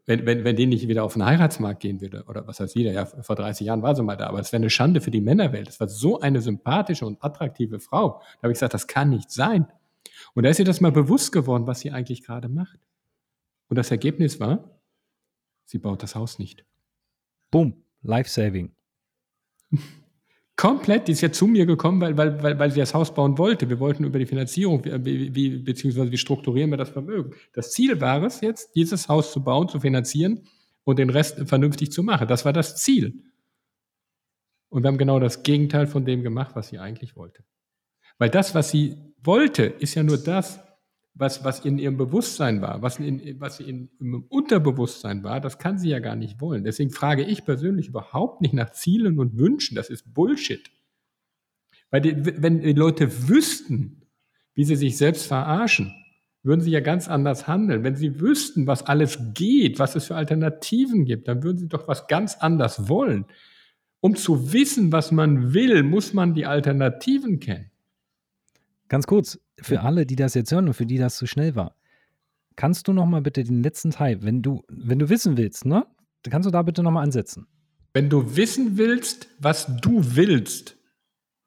Wenn, wenn, wenn die nicht wieder auf den Heiratsmarkt gehen würde, oder was heißt wieder, ja, vor 30 Jahren war sie mal da, aber es wäre eine Schande für die Männerwelt. Das war so eine sympathische und attraktive Frau. Da habe ich gesagt, das kann nicht sein. Und da ist ihr das mal bewusst geworden, was sie eigentlich gerade macht. Und das Ergebnis war, sie baut das Haus nicht. Boom, life-saving. Komplett, die ist ja zu mir gekommen, weil, weil, weil, weil sie das Haus bauen wollte. Wir wollten über die Finanzierung, wie, wie, beziehungsweise wie strukturieren wir das Vermögen. Das Ziel war es jetzt, dieses Haus zu bauen, zu finanzieren und den Rest vernünftig zu machen. Das war das Ziel. Und wir haben genau das Gegenteil von dem gemacht, was sie eigentlich wollte. Weil das, was sie wollte, ist ja nur das, was, was in ihrem Bewusstsein war, was, in, was in, im Unterbewusstsein war, das kann sie ja gar nicht wollen. Deswegen frage ich persönlich überhaupt nicht nach Zielen und Wünschen. Das ist Bullshit. Weil die, wenn die Leute wüssten, wie sie sich selbst verarschen, würden sie ja ganz anders handeln. Wenn sie wüssten, was alles geht, was es für Alternativen gibt, dann würden sie doch was ganz anders wollen. Um zu wissen, was man will, muss man die Alternativen kennen. Ganz kurz, für alle, die das jetzt hören und für die das zu schnell war, kannst du noch mal bitte den letzten Teil, wenn du, wenn du wissen willst, ne? Kannst du da bitte noch mal ansetzen? Wenn du wissen willst, was du willst,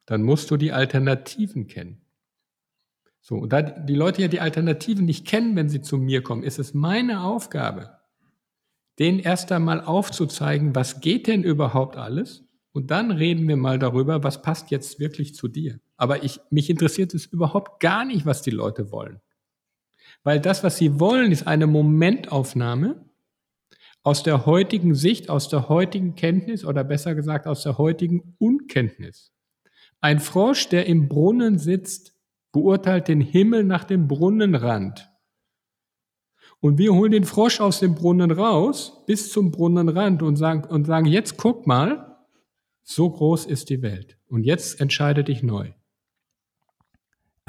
dann musst du die Alternativen kennen. So, und da die Leute ja die Alternativen nicht kennen, wenn sie zu mir kommen, ist es meine Aufgabe, denen erst einmal aufzuzeigen, was geht denn überhaupt alles? Und dann reden wir mal darüber, was passt jetzt wirklich zu dir. Aber ich, mich interessiert es überhaupt gar nicht, was die Leute wollen. Weil das, was sie wollen, ist eine Momentaufnahme aus der heutigen Sicht, aus der heutigen Kenntnis oder besser gesagt aus der heutigen Unkenntnis. Ein Frosch, der im Brunnen sitzt, beurteilt den Himmel nach dem Brunnenrand. Und wir holen den Frosch aus dem Brunnen raus bis zum Brunnenrand und sagen, und sagen jetzt guck mal, so groß ist die Welt. Und jetzt entscheide dich neu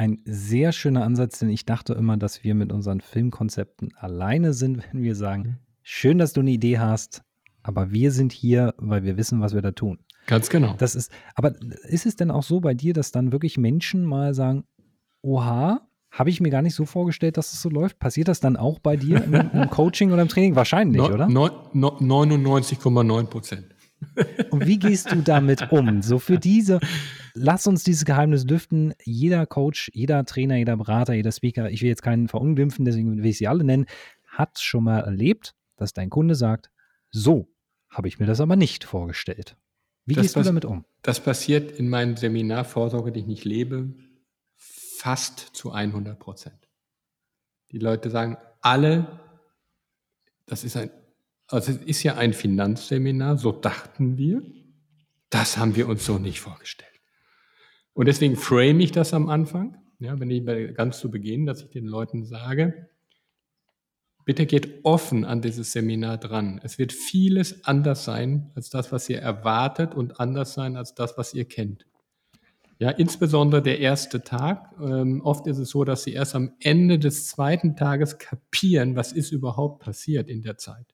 ein sehr schöner Ansatz, denn ich dachte immer, dass wir mit unseren Filmkonzepten alleine sind, wenn wir sagen, mhm. schön, dass du eine Idee hast, aber wir sind hier, weil wir wissen, was wir da tun. Ganz genau. Das ist, aber ist es denn auch so bei dir, dass dann wirklich Menschen mal sagen, oha, habe ich mir gar nicht so vorgestellt, dass es so läuft. Passiert das dann auch bei dir im, im Coaching oder im Training? Wahrscheinlich, no, oder? 99,9 Prozent. Und wie gehst du damit um? So für diese, lass uns dieses Geheimnis lüften. Jeder Coach, jeder Trainer, jeder Berater, jeder Speaker, ich will jetzt keinen verunglimpfen, deswegen will ich sie alle nennen, hat schon mal erlebt, dass dein Kunde sagt, so habe ich mir das aber nicht vorgestellt. Wie das gehst du damit um? Das passiert in meinem Seminar Vorsorge, die ich nicht lebe, fast zu 100 Prozent. Die Leute sagen alle, das ist ein also es ist ja ein Finanzseminar, so dachten wir. Das haben wir uns so nicht vorgestellt. Und deswegen frame ich das am Anfang, ja, wenn ich ganz zu Beginn, dass ich den Leuten sage, bitte geht offen an dieses Seminar dran. Es wird vieles anders sein als das, was ihr erwartet und anders sein als das, was ihr kennt. Ja, insbesondere der erste Tag. Ähm, oft ist es so, dass sie erst am Ende des zweiten Tages kapieren, was ist überhaupt passiert in der Zeit.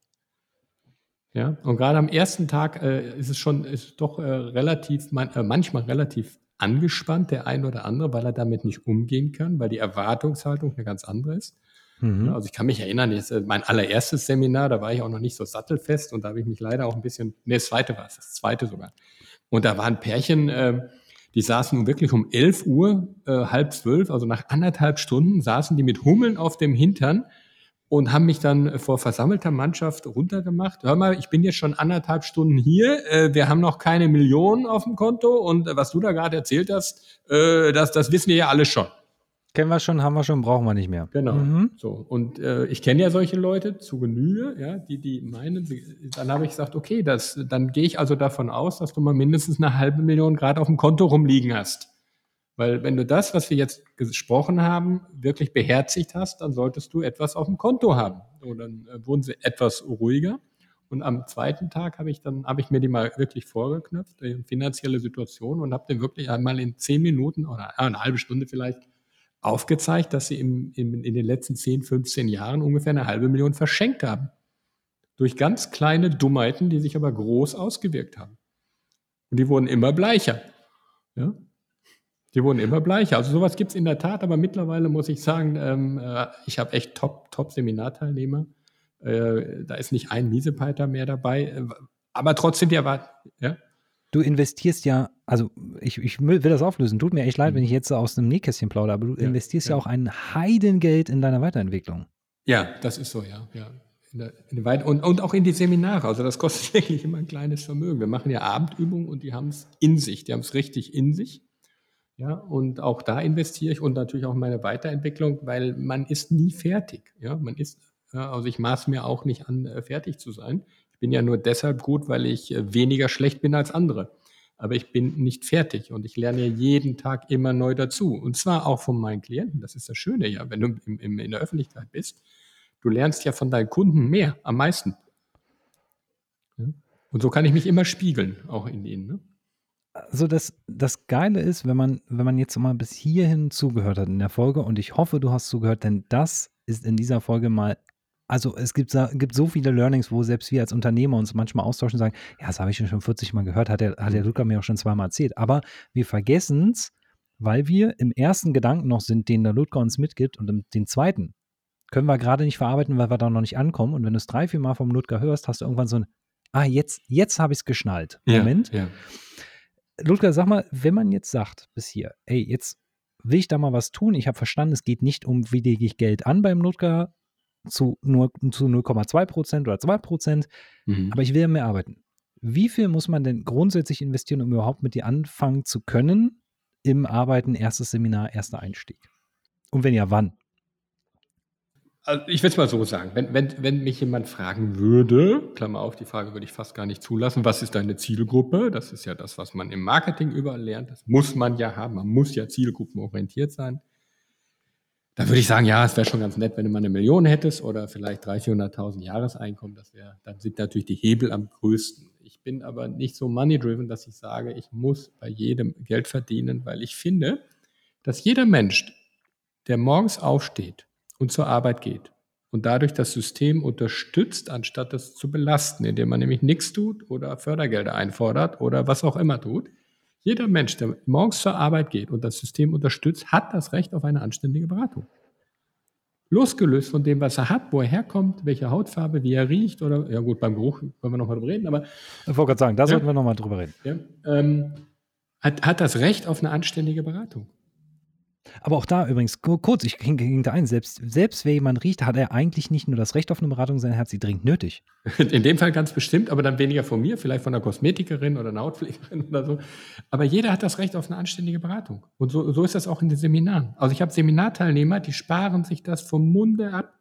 Ja, und gerade am ersten Tag äh, ist es schon, ist doch äh, relativ, man, äh, manchmal relativ angespannt, der ein oder andere, weil er damit nicht umgehen kann, weil die Erwartungshaltung eine ganz andere ist. Mhm. Also ich kann mich erinnern, jetzt, äh, mein allererstes Seminar, da war ich auch noch nicht so sattelfest und da habe ich mich leider auch ein bisschen, nee, das zweite war es, das zweite sogar. Und da war ein Pärchen, äh, die saßen wirklich um 11 Uhr, äh, halb zwölf, also nach anderthalb Stunden, saßen die mit Hummeln auf dem Hintern und haben mich dann vor versammelter Mannschaft runtergemacht. Hör mal, ich bin jetzt schon anderthalb Stunden hier, äh, wir haben noch keine Millionen auf dem Konto und äh, was du da gerade erzählt hast, äh, das, das wissen wir ja alle schon. Kennen wir schon, haben wir schon, brauchen wir nicht mehr. Genau. Mhm. So. Und äh, ich kenne ja solche Leute zu Genüge, ja, die, die meinen, dann habe ich gesagt, okay, das, dann gehe ich also davon aus, dass du mal mindestens eine halbe Million gerade auf dem Konto rumliegen hast. Weil wenn du das, was wir jetzt gesprochen haben, wirklich beherzigt hast, dann solltest du etwas auf dem Konto haben. Und dann äh, wurden sie etwas ruhiger. Und am zweiten Tag habe ich dann, habe ich mir die mal wirklich vorgeknöpft, die finanzielle Situation, und habe den wirklich einmal in zehn Minuten oder eine halbe Stunde vielleicht aufgezeigt, dass sie im, im, in den letzten 10, 15 Jahren ungefähr eine halbe Million verschenkt haben. Durch ganz kleine Dummheiten, die sich aber groß ausgewirkt haben. Und die wurden immer bleicher. Ja? Die wurden immer bleicher. Also sowas gibt es in der Tat, aber mittlerweile muss ich sagen, ähm, äh, ich habe echt top, top Seminarteilnehmer. Äh, da ist nicht ein Miesepeiter mehr dabei, äh, aber trotzdem die Erwartung. Ja? du investierst ja, also ich, ich will das auflösen, tut mir echt leid, wenn ich jetzt aus einem Nähkästchen plaudere, aber du ja, investierst ja. ja. auch ein Heidengeld in deiner Weiterentwicklung. Ja, das ist so, ja. ja. In der, in der und, und auch in die Seminare. Also das kostet wirklich immer ein kleines Vermögen. Wir machen ja Abendübungen und die haben es in sich, die haben es richtig in sich. Ja, und auch da investiere ich und natürlich auch in meine Weiterentwicklung, weil man ist nie fertig. Ja, man ist, also ich maß mir auch nicht an, äh, fertig zu sein. Ich bin ja nur deshalb gut, weil ich äh, weniger schlecht bin als andere. Aber ich bin nicht fertig und ich lerne jeden Tag immer neu dazu. Und zwar auch von meinen Klienten. Das ist das Schöne ja, wenn du im, im, in der Öffentlichkeit bist. Du lernst ja von deinen Kunden mehr, am meisten. Und so kann ich mich immer spiegeln, auch in ihnen. Ne? Also das, das Geile ist, wenn man, wenn man jetzt mal bis hierhin zugehört hat in der Folge und ich hoffe, du hast zugehört, denn das ist in dieser Folge mal also es gibt, gibt so viele Learnings, wo selbst wir als Unternehmer uns manchmal austauschen und sagen, ja, das habe ich schon 40 Mal gehört, hat der, hat der mhm. Luca mir auch schon zweimal erzählt. Aber wir vergessen es, weil wir im ersten Gedanken noch sind, den der Ludger uns mitgibt und im, den zweiten können wir gerade nicht verarbeiten, weil wir da noch nicht ankommen. Und wenn du es drei, vier Mal vom Ludger hörst, hast du irgendwann so ein, ah, jetzt, jetzt habe ich es geschnallt. Moment. Ja, ja. Ludger, sag mal, wenn man jetzt sagt bis hier, ey, jetzt will ich da mal was tun, ich habe verstanden, es geht nicht um, wie lege ich Geld an beim Ludger, zu, nur, zu 0,2 Prozent oder 2 Prozent, mhm. aber ich will ja mehr arbeiten. Wie viel muss man denn grundsätzlich investieren, um überhaupt mit dir anfangen zu können im Arbeiten, erstes Seminar, erster Einstieg? Und wenn ja, wann? Also ich will es mal so sagen, wenn, wenn, wenn mich jemand fragen würde, Klammer auf, die Frage würde ich fast gar nicht zulassen, was ist deine Zielgruppe? Das ist ja das, was man im Marketing überall lernt. Das muss man ja haben. Man muss ja zielgruppenorientiert sein. Da würde ich sagen, ja, es wäre schon ganz nett, wenn du mal eine Million hättest oder vielleicht 300.000, 400.000 Jahreseinkommen. Das wäre, dann sind natürlich die Hebel am größten. Ich bin aber nicht so money-driven, dass ich sage, ich muss bei jedem Geld verdienen, weil ich finde, dass jeder Mensch, der morgens aufsteht und zur Arbeit geht und dadurch das System unterstützt, anstatt es zu belasten, indem man nämlich nichts tut oder Fördergelder einfordert oder was auch immer tut, jeder Mensch, der morgens zur Arbeit geht und das System unterstützt, hat das Recht auf eine anständige Beratung. Losgelöst von dem, was er hat, wo er herkommt, welche Hautfarbe, wie er riecht oder, ja gut, beim Geruch können wir nochmal drüber reden, aber. Ich wollte gerade sagen, da ja, sollten wir nochmal drüber reden. Ja, ähm, hat, hat das Recht auf eine anständige Beratung. Aber auch da übrigens, kurz, ich ging da ein, selbst, selbst wer jemand riecht, hat er eigentlich nicht nur das Recht auf eine Beratung, sondern er hat sie dringend nötig. In dem Fall ganz bestimmt, aber dann weniger von mir, vielleicht von einer Kosmetikerin oder einer Hautpflegerin oder so. Aber jeder hat das Recht auf eine anständige Beratung. Und so, so ist das auch in den Seminaren. Also ich habe Seminarteilnehmer, die sparen sich das vom Munde ab.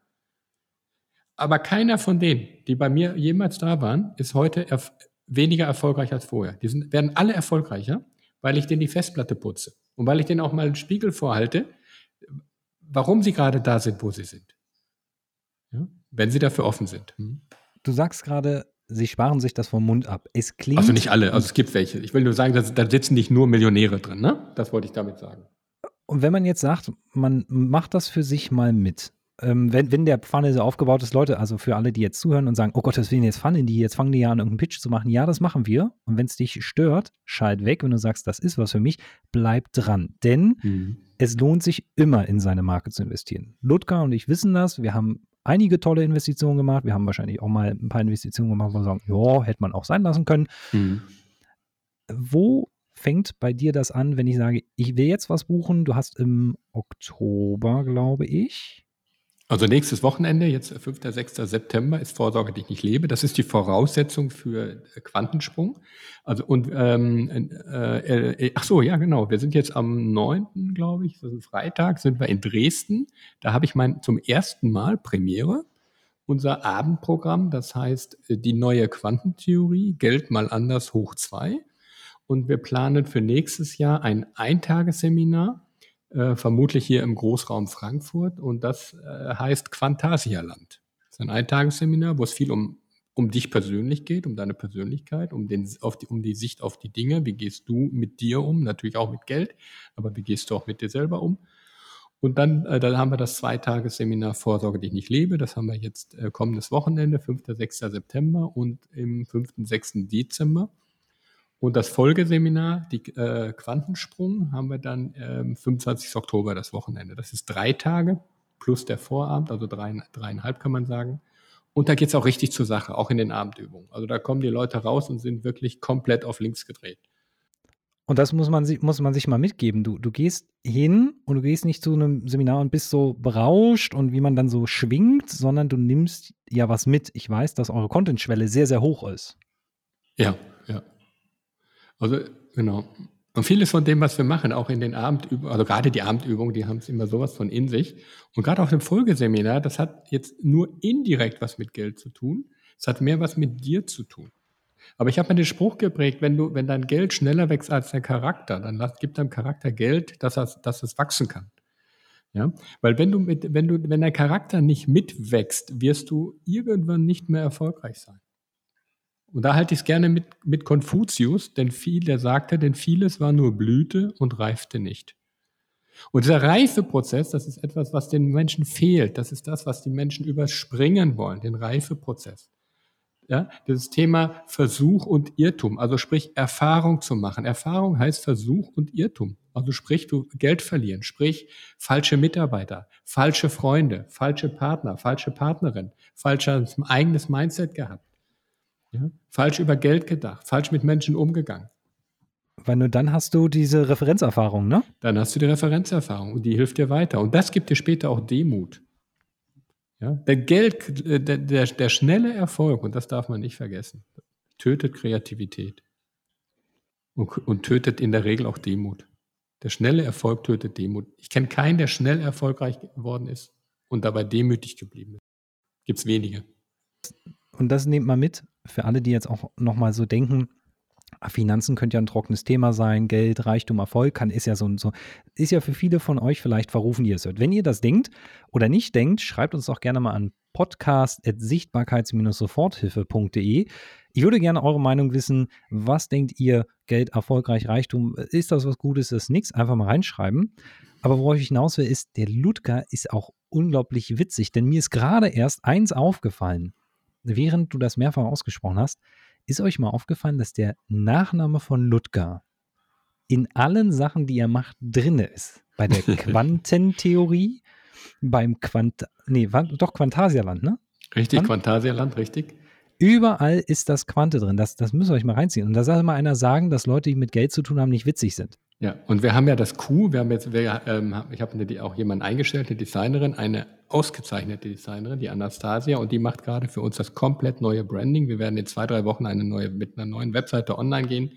Aber keiner von denen, die bei mir jemals da waren, ist heute erf weniger erfolgreich als vorher. Die sind, werden alle erfolgreicher, weil ich denen die Festplatte putze. Und weil ich denen auch mal einen Spiegel vorhalte, warum sie gerade da sind, wo sie sind. Ja? Wenn sie dafür offen sind. Hm? Du sagst gerade, sie sparen sich das vom Mund ab. Es klingt. Also nicht alle, also es gibt welche. Ich will nur sagen, dass, da sitzen nicht nur Millionäre drin, ne? Das wollte ich damit sagen. Und wenn man jetzt sagt, man macht das für sich mal mit, ähm, wenn, wenn der Funnel so aufgebaut ist, Leute, also für alle, die jetzt zuhören und sagen, oh Gott, das sind jetzt Funnel, die jetzt fangen die ja an, irgendeinen Pitch zu machen. Ja, das machen wir. Und wenn es dich stört, schalt weg. Wenn du sagst, das ist was für mich, bleib dran. Denn mhm. es lohnt sich immer in seine Marke zu investieren. Ludger und ich wissen das. Wir haben einige tolle Investitionen gemacht. Wir haben wahrscheinlich auch mal ein paar Investitionen gemacht, wo wir sagen, ja, hätte man auch sein lassen können. Mhm. Wo fängt bei dir das an, wenn ich sage, ich will jetzt was buchen? Du hast im Oktober, glaube ich, also nächstes Wochenende, jetzt 5. 6. September, ist Vorsorge, die ich nicht lebe. Das ist die Voraussetzung für Quantensprung. Also und ähm, äh, äh, ach so, ja genau. Wir sind jetzt am 9. glaube ich, das ist Freitag, sind wir in Dresden. Da habe ich mein zum ersten Mal Premiere. Unser Abendprogramm, das heißt die neue Quantentheorie, Geld mal anders hoch zwei. Und wir planen für nächstes Jahr ein Eintagesseminar äh, vermutlich hier im Großraum Frankfurt. Und das äh, heißt Quantasialand. Das ist ein Eintagesseminar, wo es viel um, um dich persönlich geht, um deine Persönlichkeit, um, den, auf die, um die Sicht auf die Dinge. Wie gehst du mit dir um? Natürlich auch mit Geld, aber wie gehst du auch mit dir selber um? Und dann, äh, dann haben wir das Zweitagesseminar Vorsorge, die ich nicht lebe. Das haben wir jetzt äh, kommendes Wochenende, 5. 6. September und im 5. 6. Dezember. Und das Folgeseminar, die äh, Quantensprung, haben wir dann ähm, 25. Oktober, das Wochenende. Das ist drei Tage plus der Vorabend, also drei, dreieinhalb kann man sagen. Und da geht es auch richtig zur Sache, auch in den Abendübungen. Also da kommen die Leute raus und sind wirklich komplett auf links gedreht. Und das muss man, muss man sich mal mitgeben. Du, du gehst hin und du gehst nicht zu einem Seminar und bist so berauscht und wie man dann so schwingt, sondern du nimmst ja was mit. Ich weiß, dass eure Contentschwelle sehr, sehr hoch ist. Ja, ja. Also genau. Und vieles von dem, was wir machen, auch in den Abendübungen, also gerade die Abendübungen, die haben es immer sowas von in sich. Und gerade auch im Folgeseminar, das hat jetzt nur indirekt was mit Geld zu tun. Es hat mehr was mit dir zu tun. Aber ich habe mir den Spruch geprägt, wenn du, wenn dein Geld schneller wächst als dein Charakter, dann gibt deinem Charakter Geld, dass es, dass es wachsen kann. Ja, weil wenn du mit, wenn du, wenn dein Charakter nicht mitwächst, wirst du irgendwann nicht mehr erfolgreich sein. Und da halte ich es gerne mit, mit Konfuzius, denn viel, der sagte, denn vieles war nur Blüte und reifte nicht. Und dieser Reifeprozess, das ist etwas, was den Menschen fehlt. Das ist das, was die Menschen überspringen wollen, den Reifeprozess. Ja, das Thema Versuch und Irrtum, also sprich Erfahrung zu machen. Erfahrung heißt Versuch und Irrtum. Also sprich, du Geld verlieren, sprich falsche Mitarbeiter, falsche Freunde, falsche Partner, falsche Partnerin, falsches eigenes Mindset gehabt. Ja? Falsch über Geld gedacht, falsch mit Menschen umgegangen. Weil nur dann hast du diese Referenzerfahrung, ne? Dann hast du die Referenzerfahrung und die hilft dir weiter. Und das gibt dir später auch Demut. Ja? Der Geld, äh, der, der, der schnelle Erfolg, und das darf man nicht vergessen, tötet Kreativität und, und tötet in der Regel auch Demut. Der schnelle Erfolg tötet Demut. Ich kenne keinen, der schnell erfolgreich geworden ist und dabei demütig geblieben ist. Gibt es wenige. Und das nehmt man mit für alle, die jetzt auch nochmal so denken, Finanzen könnte ja ein trockenes Thema sein, Geld, Reichtum, Erfolg, kann, ist ja so, so, ist ja für viele von euch vielleicht verrufen, die es hört. Wenn ihr das denkt oder nicht denkt, schreibt uns doch gerne mal an podcast.sichtbarkeits-soforthilfe.de. Ich würde gerne eure Meinung wissen. Was denkt ihr? Geld, erfolgreich, Reichtum, ist das was Gutes, ist nichts? Einfach mal reinschreiben. Aber worauf ich hinaus will, ist, der Ludger ist auch unglaublich witzig, denn mir ist gerade erst eins aufgefallen während du das mehrfach ausgesprochen hast, ist euch mal aufgefallen, dass der Nachname von Ludger in allen Sachen, die er macht, drin ist. Bei der Quantentheorie, beim Quant, nee, doch Quantasialand, ne? Richtig, Quant Quantasialand, richtig. Überall ist das Quante drin. Das, das müsst ihr euch mal reinziehen. Und da soll mal einer sagen, dass Leute, die mit Geld zu tun haben, nicht witzig sind. Ja, und wir haben ja das Q, wir haben jetzt, wir, ähm, ich habe auch jemanden eingestellt, eine Designerin, eine ausgezeichnete Designerin, die Anastasia, und die macht gerade für uns das komplett neue Branding. Wir werden in zwei, drei Wochen eine neue, mit einer neuen Webseite online gehen.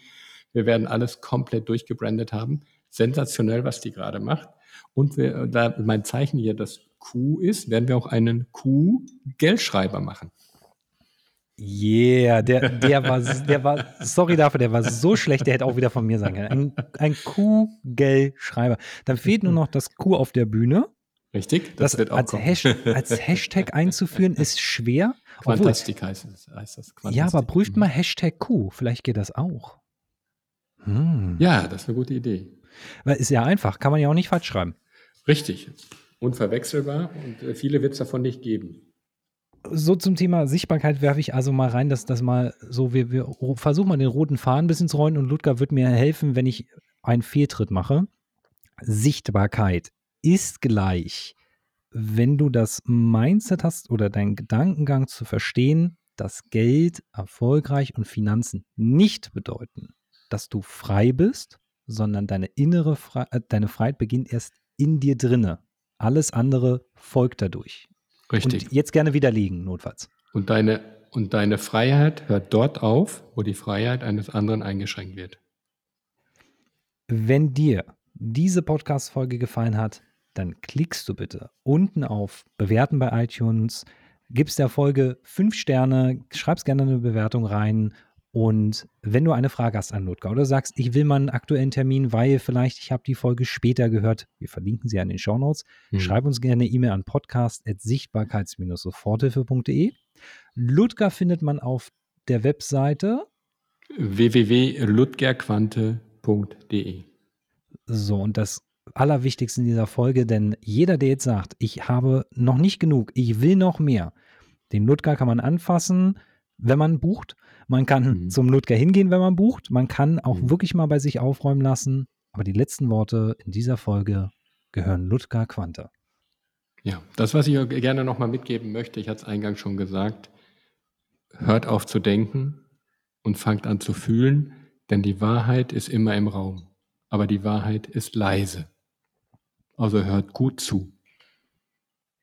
Wir werden alles komplett durchgebrandet haben. Sensationell, was die gerade macht. Und wir, da mein Zeichen hier das Q ist, werden wir auch einen Q-Geldschreiber machen. Yeah, der, der, war, der war, sorry dafür, der war so schlecht, der hätte auch wieder von mir sein können. Ein, ein Kugelschreiber. Dann fehlt nur noch das Q auf der Bühne. Richtig, das, das wird auch als, Hash, als, Hashtag einzuführen ist schwer. Quantastik heißt, heißt das. Quantastik. Ja, aber prüft mal Hashtag Q, vielleicht geht das auch. Hm. Ja, das ist eine gute Idee. Weil ist ja einfach, kann man ja auch nicht falsch schreiben. Richtig, unverwechselbar und äh, viele wird es davon nicht geben so zum Thema Sichtbarkeit werfe ich also mal rein, dass das mal so, wir, wir versuchen mal den roten Faden ein bisschen zu rollen und Ludger wird mir helfen, wenn ich einen Fehltritt mache. Sichtbarkeit ist gleich, wenn du das Mindset hast oder deinen Gedankengang zu verstehen, dass Geld, erfolgreich und Finanzen nicht bedeuten, dass du frei bist, sondern deine innere Fre äh, deine Freiheit beginnt erst in dir drinne. Alles andere folgt dadurch. Richtig. Und jetzt gerne widerlegen, notfalls. Und deine, und deine Freiheit hört dort auf, wo die Freiheit eines anderen eingeschränkt wird. Wenn dir diese Podcast-Folge gefallen hat, dann klickst du bitte unten auf Bewerten bei iTunes, gibst der Folge fünf Sterne, schreibst gerne eine Bewertung rein und wenn du eine Frage hast an Ludger oder sagst, ich will mal einen aktuellen Termin, weil vielleicht ich habe die Folge später gehört, wir verlinken sie an den Shownotes, mhm. schreib uns gerne eine E-Mail an podcast.sichtbarkeits-soforthilfe.de. Ludger findet man auf der Webseite www.ludgerquante.de. So, und das Allerwichtigste in dieser Folge, denn jeder, der jetzt sagt, ich habe noch nicht genug, ich will noch mehr, den Ludger kann man anfassen, wenn man bucht. Man kann mhm. zum Ludger hingehen, wenn man bucht. Man kann auch mhm. wirklich mal bei sich aufräumen lassen. Aber die letzten Worte in dieser Folge gehören Ludger Quante. Ja, das, was ich gerne nochmal mitgeben möchte, ich hatte es eingangs schon gesagt, hört auf zu denken und fangt an zu fühlen, denn die Wahrheit ist immer im Raum, aber die Wahrheit ist leise. Also hört gut zu.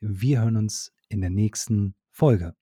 Wir hören uns in der nächsten Folge.